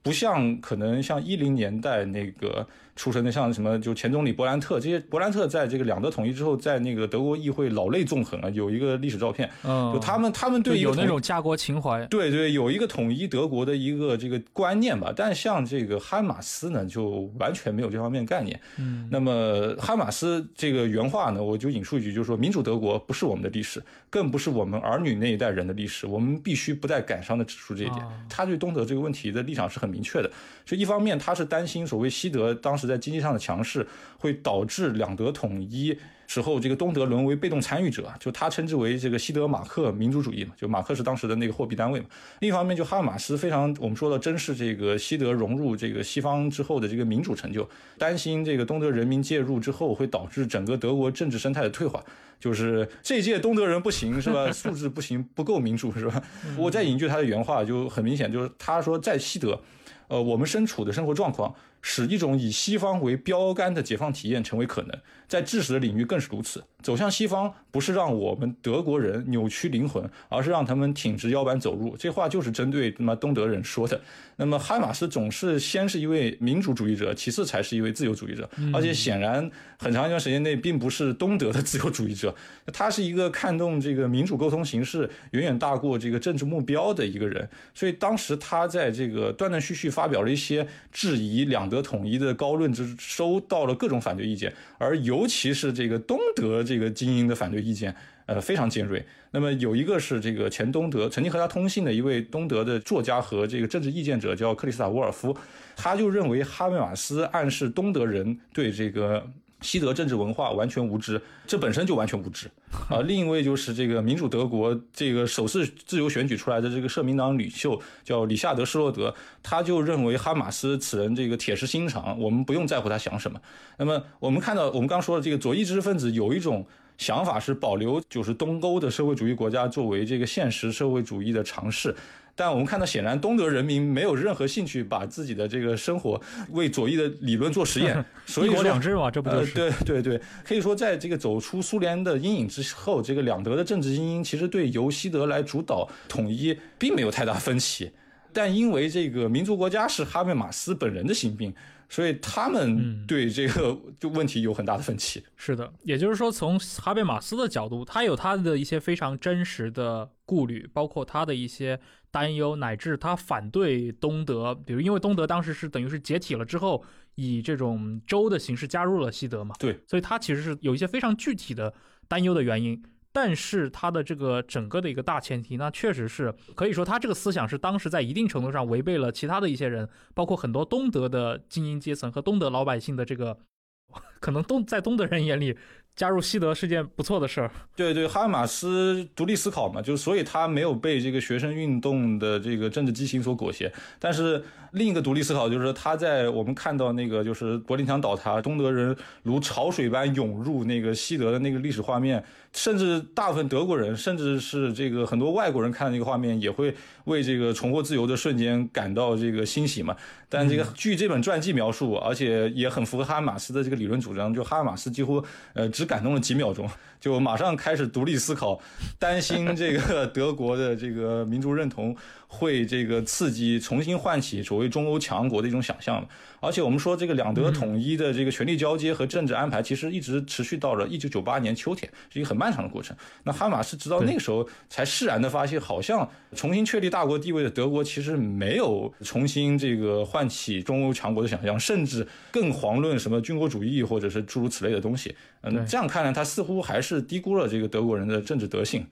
不像可能像一零年代那个。出身的像什么，就前总理勃兰特这些，勃兰特在这个两德统一之后，在那个德国议会老泪纵横啊，有一个历史照片，
嗯，
就他们他们对
有那种家国情怀，
对对，有一个统一德国的一个这个观念吧。但像这个哈马斯呢，就完全没有这方面概念。
嗯，
那么哈马斯这个原话呢，我就引述一句，就是说民主德国不是我们的历史，更不是我们儿女那一代人的历史，我们必须不带感伤的指出这一点。他对东德这个问题的立场是很明确的，就一方面他是担心所谓西德当时。在经济上的强势会导致两德统一时候，这个东德沦为被动参与者，就他称之为这个西德马克民主主义嘛，就马克是当时的那个货币单位嘛。另一方面，就哈马斯非常我们说的珍视这个西德融入这个西方之后的这个民主成就，担心这个东德人民介入之后会导致整个德国政治生态的退化，就是这届东德人不行是吧？素质不行，不够民主是吧？我再引句他的原话，就很明显，就是他说在西德，呃，我们身处的生活状况。使一种以西方为标杆的解放体验成为可能，在知识的领域更是如此。走向西方不是让我们德国人扭曲灵魂，而是让他们挺直腰板走路。这话就是针对他妈东德人说的。那么哈马斯总是先是一位民主主义者，其次才是一位自由主义者，而且显然很长一段时间内并不是东德的自由主义者。他是一个看重这个民主沟通形式远远大过这个政治目标的一个人。所以当时他在这个断断续续发表了一些质疑两。德统一的高论之收到了各种反对意见，而尤其是这个东德这个精英的反对意见，呃，非常尖锐。那么有一个是这个前东德曾经和他通信的一位东德的作家和这个政治意见者，叫克里斯塔·沃尔夫，他就认为哈贝马斯暗示东德人对这个。西德政治文化完全无知，这本身就完全无知啊！另一位就是这个民主德国这个首次自由选举出来的这个社民党领袖叫里夏德施洛德，他就认为哈马斯此人这个铁石心肠，我们不用在乎他想什么。那么我们看到我们刚说的这个左翼知识分子有一种想法是保留就是东欧的社会主义国家作为这个现实社会主义的尝试。但我们看到，显然东德人民没有任何兴趣把自己的这个生活为左翼的理论做实验。所以
说两制嘛，这不就是？
对对对，可以说，在这个走出苏联的阴影之后，这个两德的政治精英其实对由西德来主导统一并没有太大分歧。但因为这个民族国家是哈贝马斯本人的心病。所以他们对这个就问题有很大的分歧。
是的，也就是说，从哈贝马斯的角度，他有他的一些非常真实的顾虑，包括他的一些担忧，乃至他反对东德，比如因为东德当时是等于是解体了之后，以这种州的形式加入了西德嘛。
对，
所以他其实是有一些非常具体的担忧的原因。但是他的这个整个的一个大前提，那确实是可以说，他这个思想是当时在一定程度上违背了其他的一些人，包括很多东德的精英阶层和东德老百姓的这个，可能东在东德人眼里。加入西德是件不错的事儿。
对对，哈马斯独立思考嘛，就是所以他没有被这个学生运动的这个政治激情所裹挟。但是另一个独立思考就是他在我们看到那个就是柏林墙倒塌，东德人如潮水般涌入那个西德的那个历史画面，甚至大部分德国人，甚至是这个很多外国人看那个画面，也会为这个重获自由的瞬间感到这个欣喜嘛。但这个据这本传记描述，而且也很符合哈马斯的这个理论主张，就哈马斯几乎呃只。感动了几秒钟，就马上开始独立思考，担心这个德国的这个民族认同。会这个刺激重新唤起所谓中欧强国的一种想象而且我们说这个两德统一的这个权力交接和政治安排，其实一直持续到了一九九八年秋天，是一个很漫长的过程。那哈马斯直到那个时候才释然的发现，好像重新确立大国地位的德国其实没有重新这个唤起中欧强国的想象，甚至更遑论什么军国主义或者是诸如此类的东西。嗯，这样看来，他似乎还是低估了这个德国人的政治德性。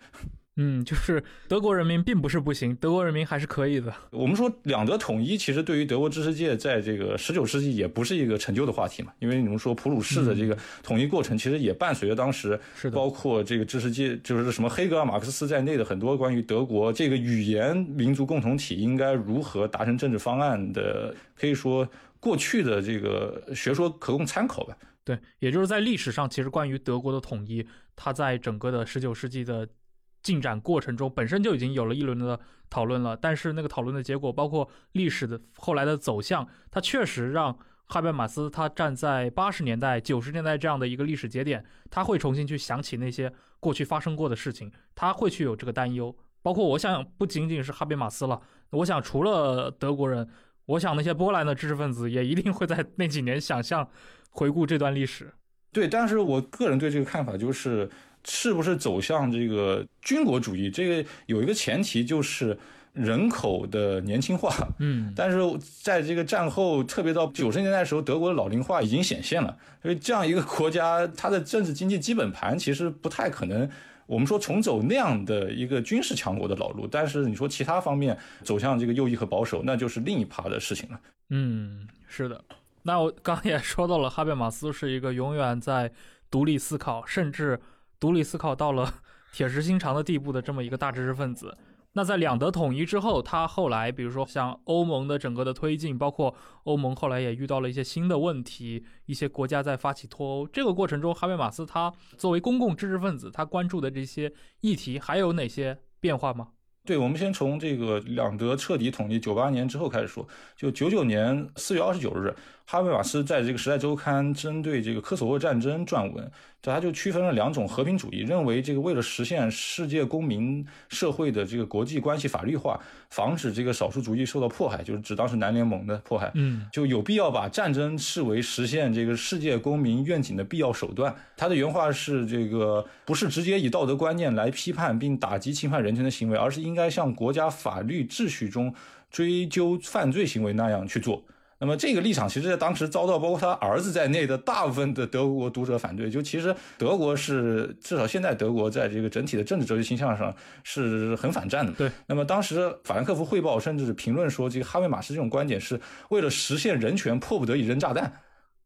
嗯，就是德国人民并不是不行，德国人民还是可以的。
我们说两德统一，其实对于德国知识界在这个十九世纪也不是一个陈旧的话题嘛，因为你们说普鲁士的这个统一过程，其实也伴随着当时
是的，
包括这个知识界，就是什么黑格尔、马克思在内的很多关于德国这个语言民族共同体应该如何达成政治方案的，可以说过去的这个学说可供参考吧。
对，也就是在历史上，其实关于德国的统一，它在整个的十九世纪的。进展过程中本身就已经有了一轮的讨论了，但是那个讨论的结果，包括历史的后来的走向，它确实让哈贝马斯他站在八十年代、九十年代这样的一个历史节点，他会重新去想起那些过去发生过的事情，他会去有这个担忧。包括我想，不仅仅是哈贝马斯了，我想除了德国人，我想那些波兰的知识分子也一定会在那几年想象回顾这段历史。
对，但是我个人对这个看法就是。是不是走向这个军国主义？这个有一个前提就是人口的年轻化。
嗯，
但是在这个战后，特别到九十年代的时候，德国的老龄化已经显现了。所以这样一个国家，它的政治经济基本盘其实不太可能，我们说重走那样的一个军事强国的老路。但是你说其他方面走向这个右翼和保守，那就是另一趴的事情了。
嗯，是的。那我刚也说到了，哈贝马斯是一个永远在独立思考，甚至。独立思考到了 铁石心肠的地步的这么一个大知识分子，那在两德统一之后，他后来比如说像欧盟的整个的推进，包括欧盟后来也遇到了一些新的问题，一些国家在发起脱欧这个过程中，哈贝马斯他作为公共知识分子，他关注的这些议题还有哪些变化吗？
对，我们先从这个两德彻底统一九八年之后开始说，就九九年四月二十九日。哈贝马斯在这个《时代周刊》针对这个科索沃战争撰文，他就区分了两种和平主义，认为这个为了实现世界公民社会的这个国际关系法律化，防止这个少数族裔受到迫害，就是指当时南联盟的迫害，
嗯，
就有必要把战争视为实现这个世界公民愿景的必要手段。他的原话是：这个不是直接以道德观念来批判并打击侵犯人权的行为，而是应该像国家法律秩序中追究犯罪行为那样去做。那么这个立场，其实在当时遭到包括他儿子在内的大部分的德国读者反对。就其实德国是至少现在德国在这个整体的政治哲学倾向上是很反战的。
对。
那么当时法兰克福汇报甚至评论说，这个哈维马斯这种观点是为了实现人权，迫不得已扔炸弹。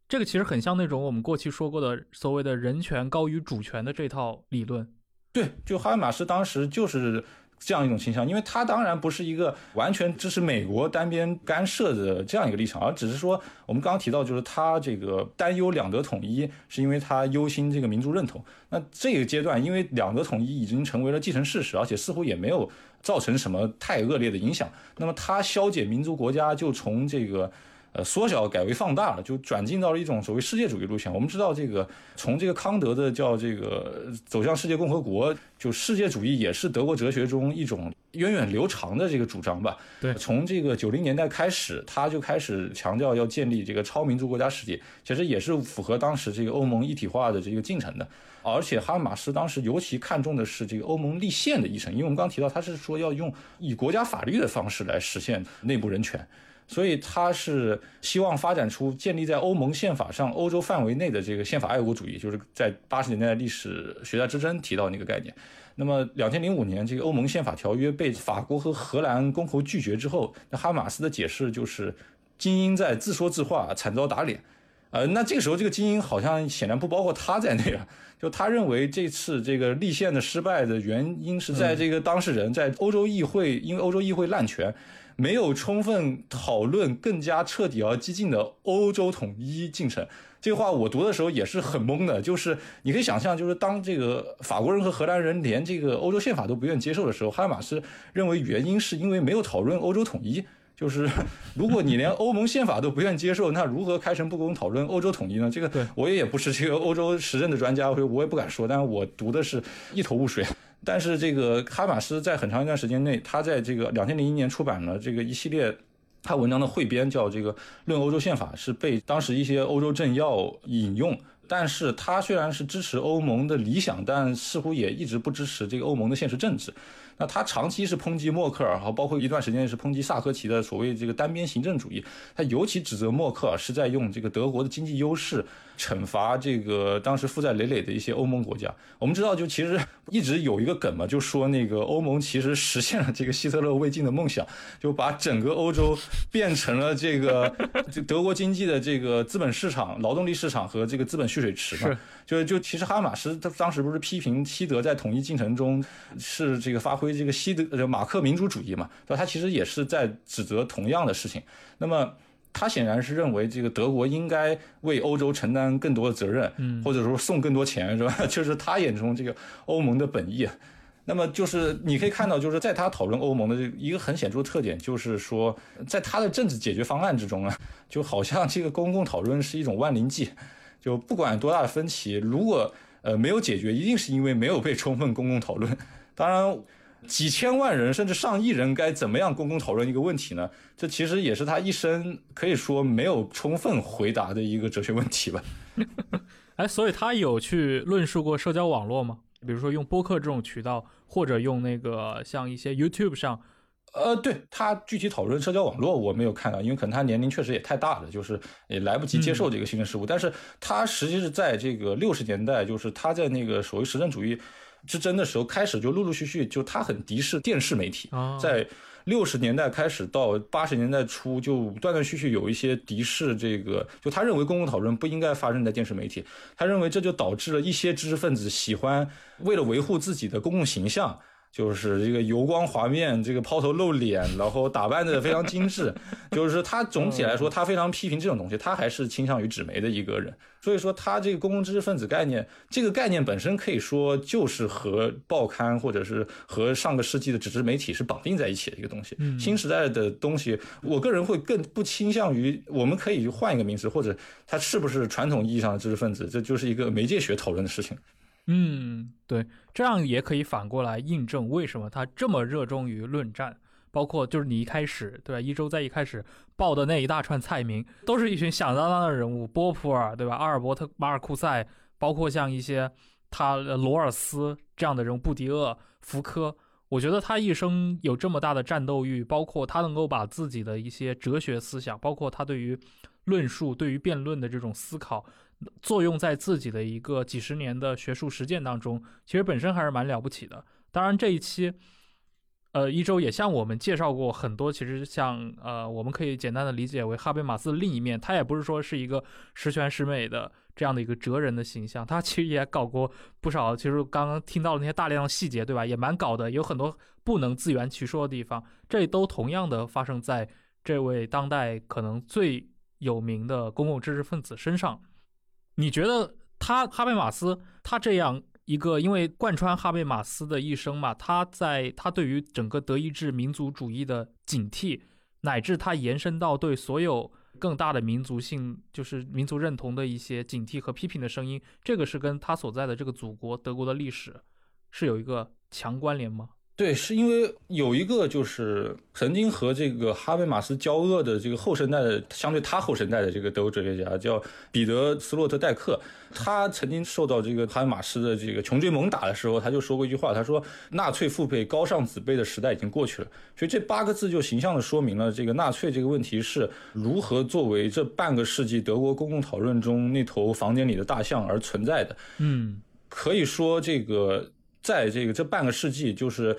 这个其实很像那种我们过去说过的所谓的人权高于主权的这套理论。
对，就哈维马斯当时就是。这样一种倾向，因为他当然不是一个完全支持美国单边干涉的这样一个立场，而只是说我们刚刚提到，就是他这个担忧两德统一，是因为他忧心这个民族认同。那这个阶段，因为两德统一已经成为了既成事实，而且似乎也没有造成什么太恶劣的影响，那么他消解民族国家就从这个。呃，缩小改为放大了，就转进到了一种所谓世界主义路线。我们知道，这个从这个康德的叫这个走向世界共和国，就世界主义也是德国哲学中一种源远流长的这个主张吧。
对，
从这个九零年代开始，他就开始强调要建立这个超民族国家世界，其实也是符合当时这个欧盟一体化的这个进程的。而且哈马斯当时尤其看重的是这个欧盟立宪的议程，因为我们刚提到他是说要用以国家法律的方式来实现内部人权。所以他是希望发展出建立在欧盟宪法上、欧洲范围内的这个宪法爱国主义，就是在八十年代历史学家之争提到那个概念。那么，两千零五年这个欧盟宪法条约被法国和荷兰公投拒绝之后，那哈马斯的解释就是精英在自说自话，惨遭打脸。呃，那这个时候这个精英好像显然不包括他在内啊。就他认为这次这个立宪的失败的原因是在这个当事人在欧洲议会，因为欧洲议会滥权。没有充分讨论更加彻底而激进的欧洲统一进程，这个话我读的时候也是很懵的。就是你可以想象，就是当这个法国人和荷兰人连这个欧洲宪法都不愿接受的时候，哈马斯认为原因是因为没有讨论欧洲统一。就是如果你连欧盟宪法都不愿接受，那如何开诚布公讨论欧洲统一呢？这个我也不是这个欧洲时政的专家，我也不敢说。但是我读的是一头雾水。但是这个哈马斯在很长一段时间内，他在这个两千零一年出版了这个一系列他文章的汇编，叫这个《论欧洲宪法》，是被当时一些欧洲政要引用。但是他虽然是支持欧盟的理想，但似乎也一直不支持这个欧盟的现实政治。那他长期是抨击默克尔，和包括一段时间是抨击萨科齐的所谓这个单边行政主义。他尤其指责默克尔是在用这个德国的经济优势惩罚这个当时负债累累的一些欧盟国家。我们知道，就其实一直有一个梗嘛，就说那个欧盟其实实现了这个希特勒未尽的梦想，就把整个欧洲变成了这个 德国经济的这个资本市场、劳动力市场和这个资本蓄水池嘛。就就其实哈马斯他当时不是批评西德在统一进程中是这个发挥这个西德呃马克民主主义嘛，对吧？他其实也是在指责同样的事情。那么他显然是认为这个德国应该为欧洲承担更多的责任，
嗯，
或者说送更多钱，是吧？就是他眼中这个欧盟的本意。那么就是你可以看到，就是在他讨论欧盟的一个很显著的特点，就是说在他的政治解决方案之中啊，就好像这个公共讨论是一种万灵剂。就不管多大的分歧，如果呃没有解决，一定是因为没有被充分公共讨论。当然，几千万人甚至上亿人该怎么样公共讨论一个问题呢？这其实也是他一生可以说没有充分回答的一个哲学问题吧。
哎，所以他有去论述过社交网络吗？比如说用播客这种渠道，或者用那个像一些 YouTube 上。
呃，对他具体讨论社交网络我没有看到，因为可能他年龄确实也太大了，就是也来不及接受这个新的事物。但是他实际是在这个六十年代，就是他在那个所谓实证主义之争的时候，开始就陆陆续续就他很敌视电视媒体，在六十年代开始到八十年代初，就断断续续有一些敌视这个，就他认为公共讨论不应该发生在电视媒体，他认为这就导致了一些知识分子喜欢为了维护自己的公共形象。就是这个油光滑面，这个抛头露脸，然后打扮的非常精致。就是他总体来说，他非常批评这种东西，他还是倾向于纸媒的一个人。所以说，他这个公共知识分子概念，这个概念本身可以说就是和报刊或者是和上个世纪的纸质媒体是绑定在一起的一个东西。新时代的东西，我个人会更不倾向于，我们可以换一个名词，或者他是不是传统意义上的知识分子，这就是一个媒介学讨论的事情。
嗯，对，这样也可以反过来印证为什么他这么热衷于论战，包括就是你一开始对吧？一周在一开始报的那一大串菜名，都是一群响当当的人物，波普尔对吧？阿尔伯特·马尔库塞，包括像一些他罗尔斯这样的人物，布迪厄、福柯，我觉得他一生有这么大的战斗欲，包括他能够把自己的一些哲学思想，包括他对于论述、对于辩论的这种思考。作用在自己的一个几十年的学术实践当中，其实本身还是蛮了不起的。当然，这一期，呃，一周也向我们介绍过很多，其实像呃，我们可以简单的理解为哈贝马斯的另一面。他也不是说是一个十全十美的这样的一个哲人的形象，他其实也搞过不少。其实刚刚听到的那些大量的细节，对吧？也蛮搞的，有很多不能自圆其说的地方。这都同样的发生在这位当代可能最有名的公共知识分子身上。你觉得他哈贝马斯他这样一个，因为贯穿哈贝马斯的一生嘛，他在他对于整个德意志民族主义的警惕，乃至他延伸到对所有更大的民族性，就是民族认同的一些警惕和批评的声音，这个是跟他所在的这个祖国德国的历史是有一个强关联吗？
对，是因为有一个就是曾经和这个哈贝马斯交恶的这个后生代的，相对他后生代的这个德国哲学家叫彼得斯洛特代克，他曾经受到这个哈贝马斯的这个穷追猛打的时候，他就说过一句话，他说纳粹父辈高尚子辈的时代已经过去了。所以这八个字就形象的说明了这个纳粹这个问题是如何作为这半个世纪德国公共讨论中那头房间里的大象而存在的。
嗯，
可以说这个。在这个这半个世纪，就是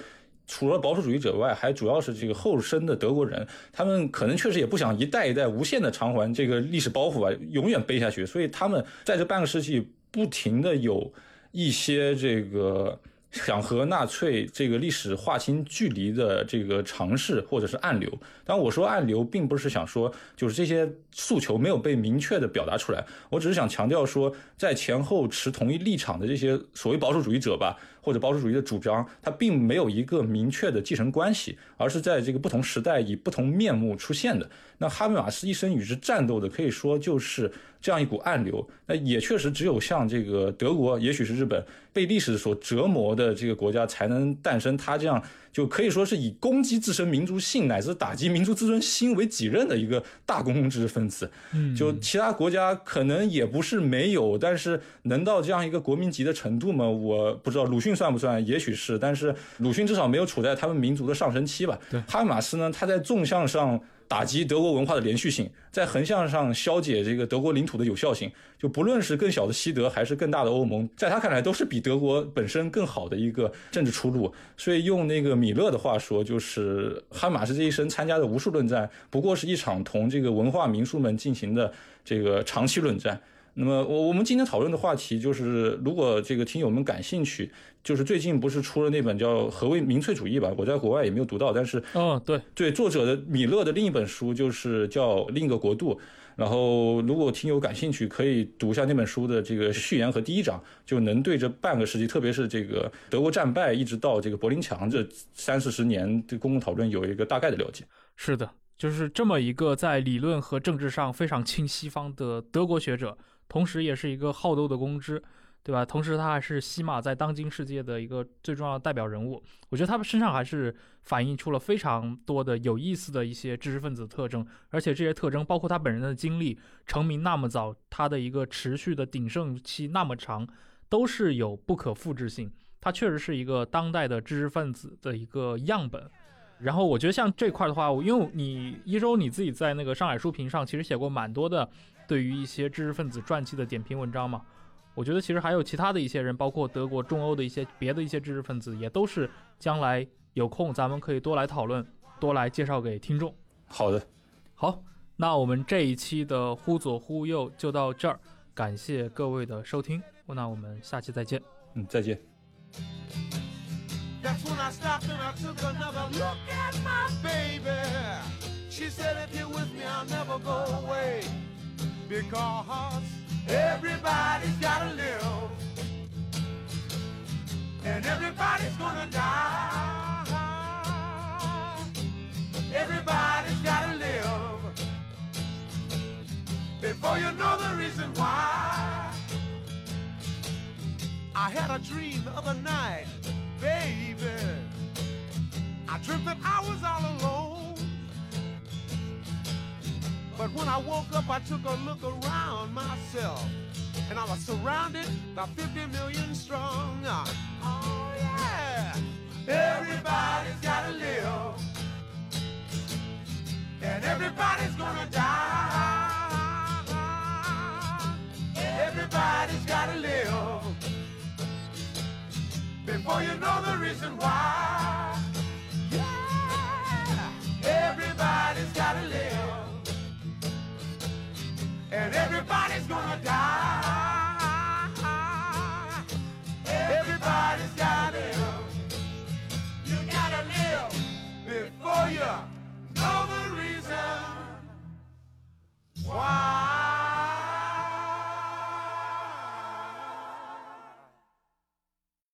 除了保守主义者外，还主要是这个后生的德国人，他们可能确实也不想一代一代无限的偿还这个历史包袱吧，永远背下去，所以他们在这半个世纪不停的有一些这个。想和纳粹这个历史划清距离的这个尝试，或者是暗流。当然，我说暗流，并不是想说就是这些诉求没有被明确的表达出来。我只是想强调说，在前后持同一立场的这些所谓保守主义者吧，或者保守主义的主张，它并没有一个明确的继承关系，而是在这个不同时代以不同面目出现的。那哈贝马斯一生与之战斗的，可以说就是这样一股暗流。那也确实只有像这个德国，也许是日本。被历史所折磨的这个国家，才能诞生他这样就可以说是以攻击自身民族性乃至打击民族自尊心为己任的一个大公共知识分子。
嗯，
就其他国家可能也不是没有，但是能到这样一个国民级的程度吗？我不知道。鲁迅算不算？也许是，但是鲁迅至少没有处在他们民族的上升期吧。
对，
哈马斯呢，他在纵向上。打击德国文化的连续性，在横向上消解这个德国领土的有效性，就不论是更小的西德还是更大的欧盟，在他看来都是比德国本身更好的一个政治出路。所以用那个米勒的话说，就是哈马斯这一生参加的无数论战，不过是一场同这个文化名宿们进行的这个长期论战。那么我我们今天讨论的话题就是，如果这个听友们感兴趣，就是最近不是出了那本叫《何为民粹主义》吧？我在国外也没有读到，但是
哦，对
对，作者的米勒的另一本书就是叫《另一个国度》。然后如果听友感兴趣，可以读一下那本书的这个序言和第一章，就能对这半个世纪，特别是这个德国战败一直到这个柏林墙这三四十年的公共讨论有一个大概的了解。
是的，就是这么一个在理论和政治上非常亲西方的德国学者。同时，也是一个好斗的公知，对吧？同时，他还是西马在当今世界的一个最重要的代表人物。我觉得他们身上还是反映出了非常多的有意思的一些知识分子特征，而且这些特征包括他本人的经历，成名那么早，他的一个持续的鼎盛期那么长，都是有不可复制性。他确实是一个当代的知识分子的一个样本。然后，我觉得像这块的话，我因为你一周你自己在那个上海书评上其实写过蛮多的。对于一些知识分子传记的点评文章嘛，我觉得其实还有其他的一些人，包括德国、中欧的一些别的一些知识分子，也都是将来有空咱们可以多来讨论，多来介绍给听众。
好的，
好，那我们这一期的忽左忽右就到这儿，感谢各位的收听，那我们下期再见。
嗯，再见。
Because everybody's gotta live. And everybody's gonna die. Everybody's gotta live. Before you know the reason why. I had a dream the other night, baby. I dreamt that I was all alone. But when I woke up, I took a look around myself. And I was surrounded by 50 million strong. Oh, yeah. Everybody's gotta live. And everybody's gonna die. Everybody's gotta live. Before you know the reason why. Yeah. Everybody's gotta live and everybody's gonna die. Everybody's gotta live. You gotta live before you know the reason why.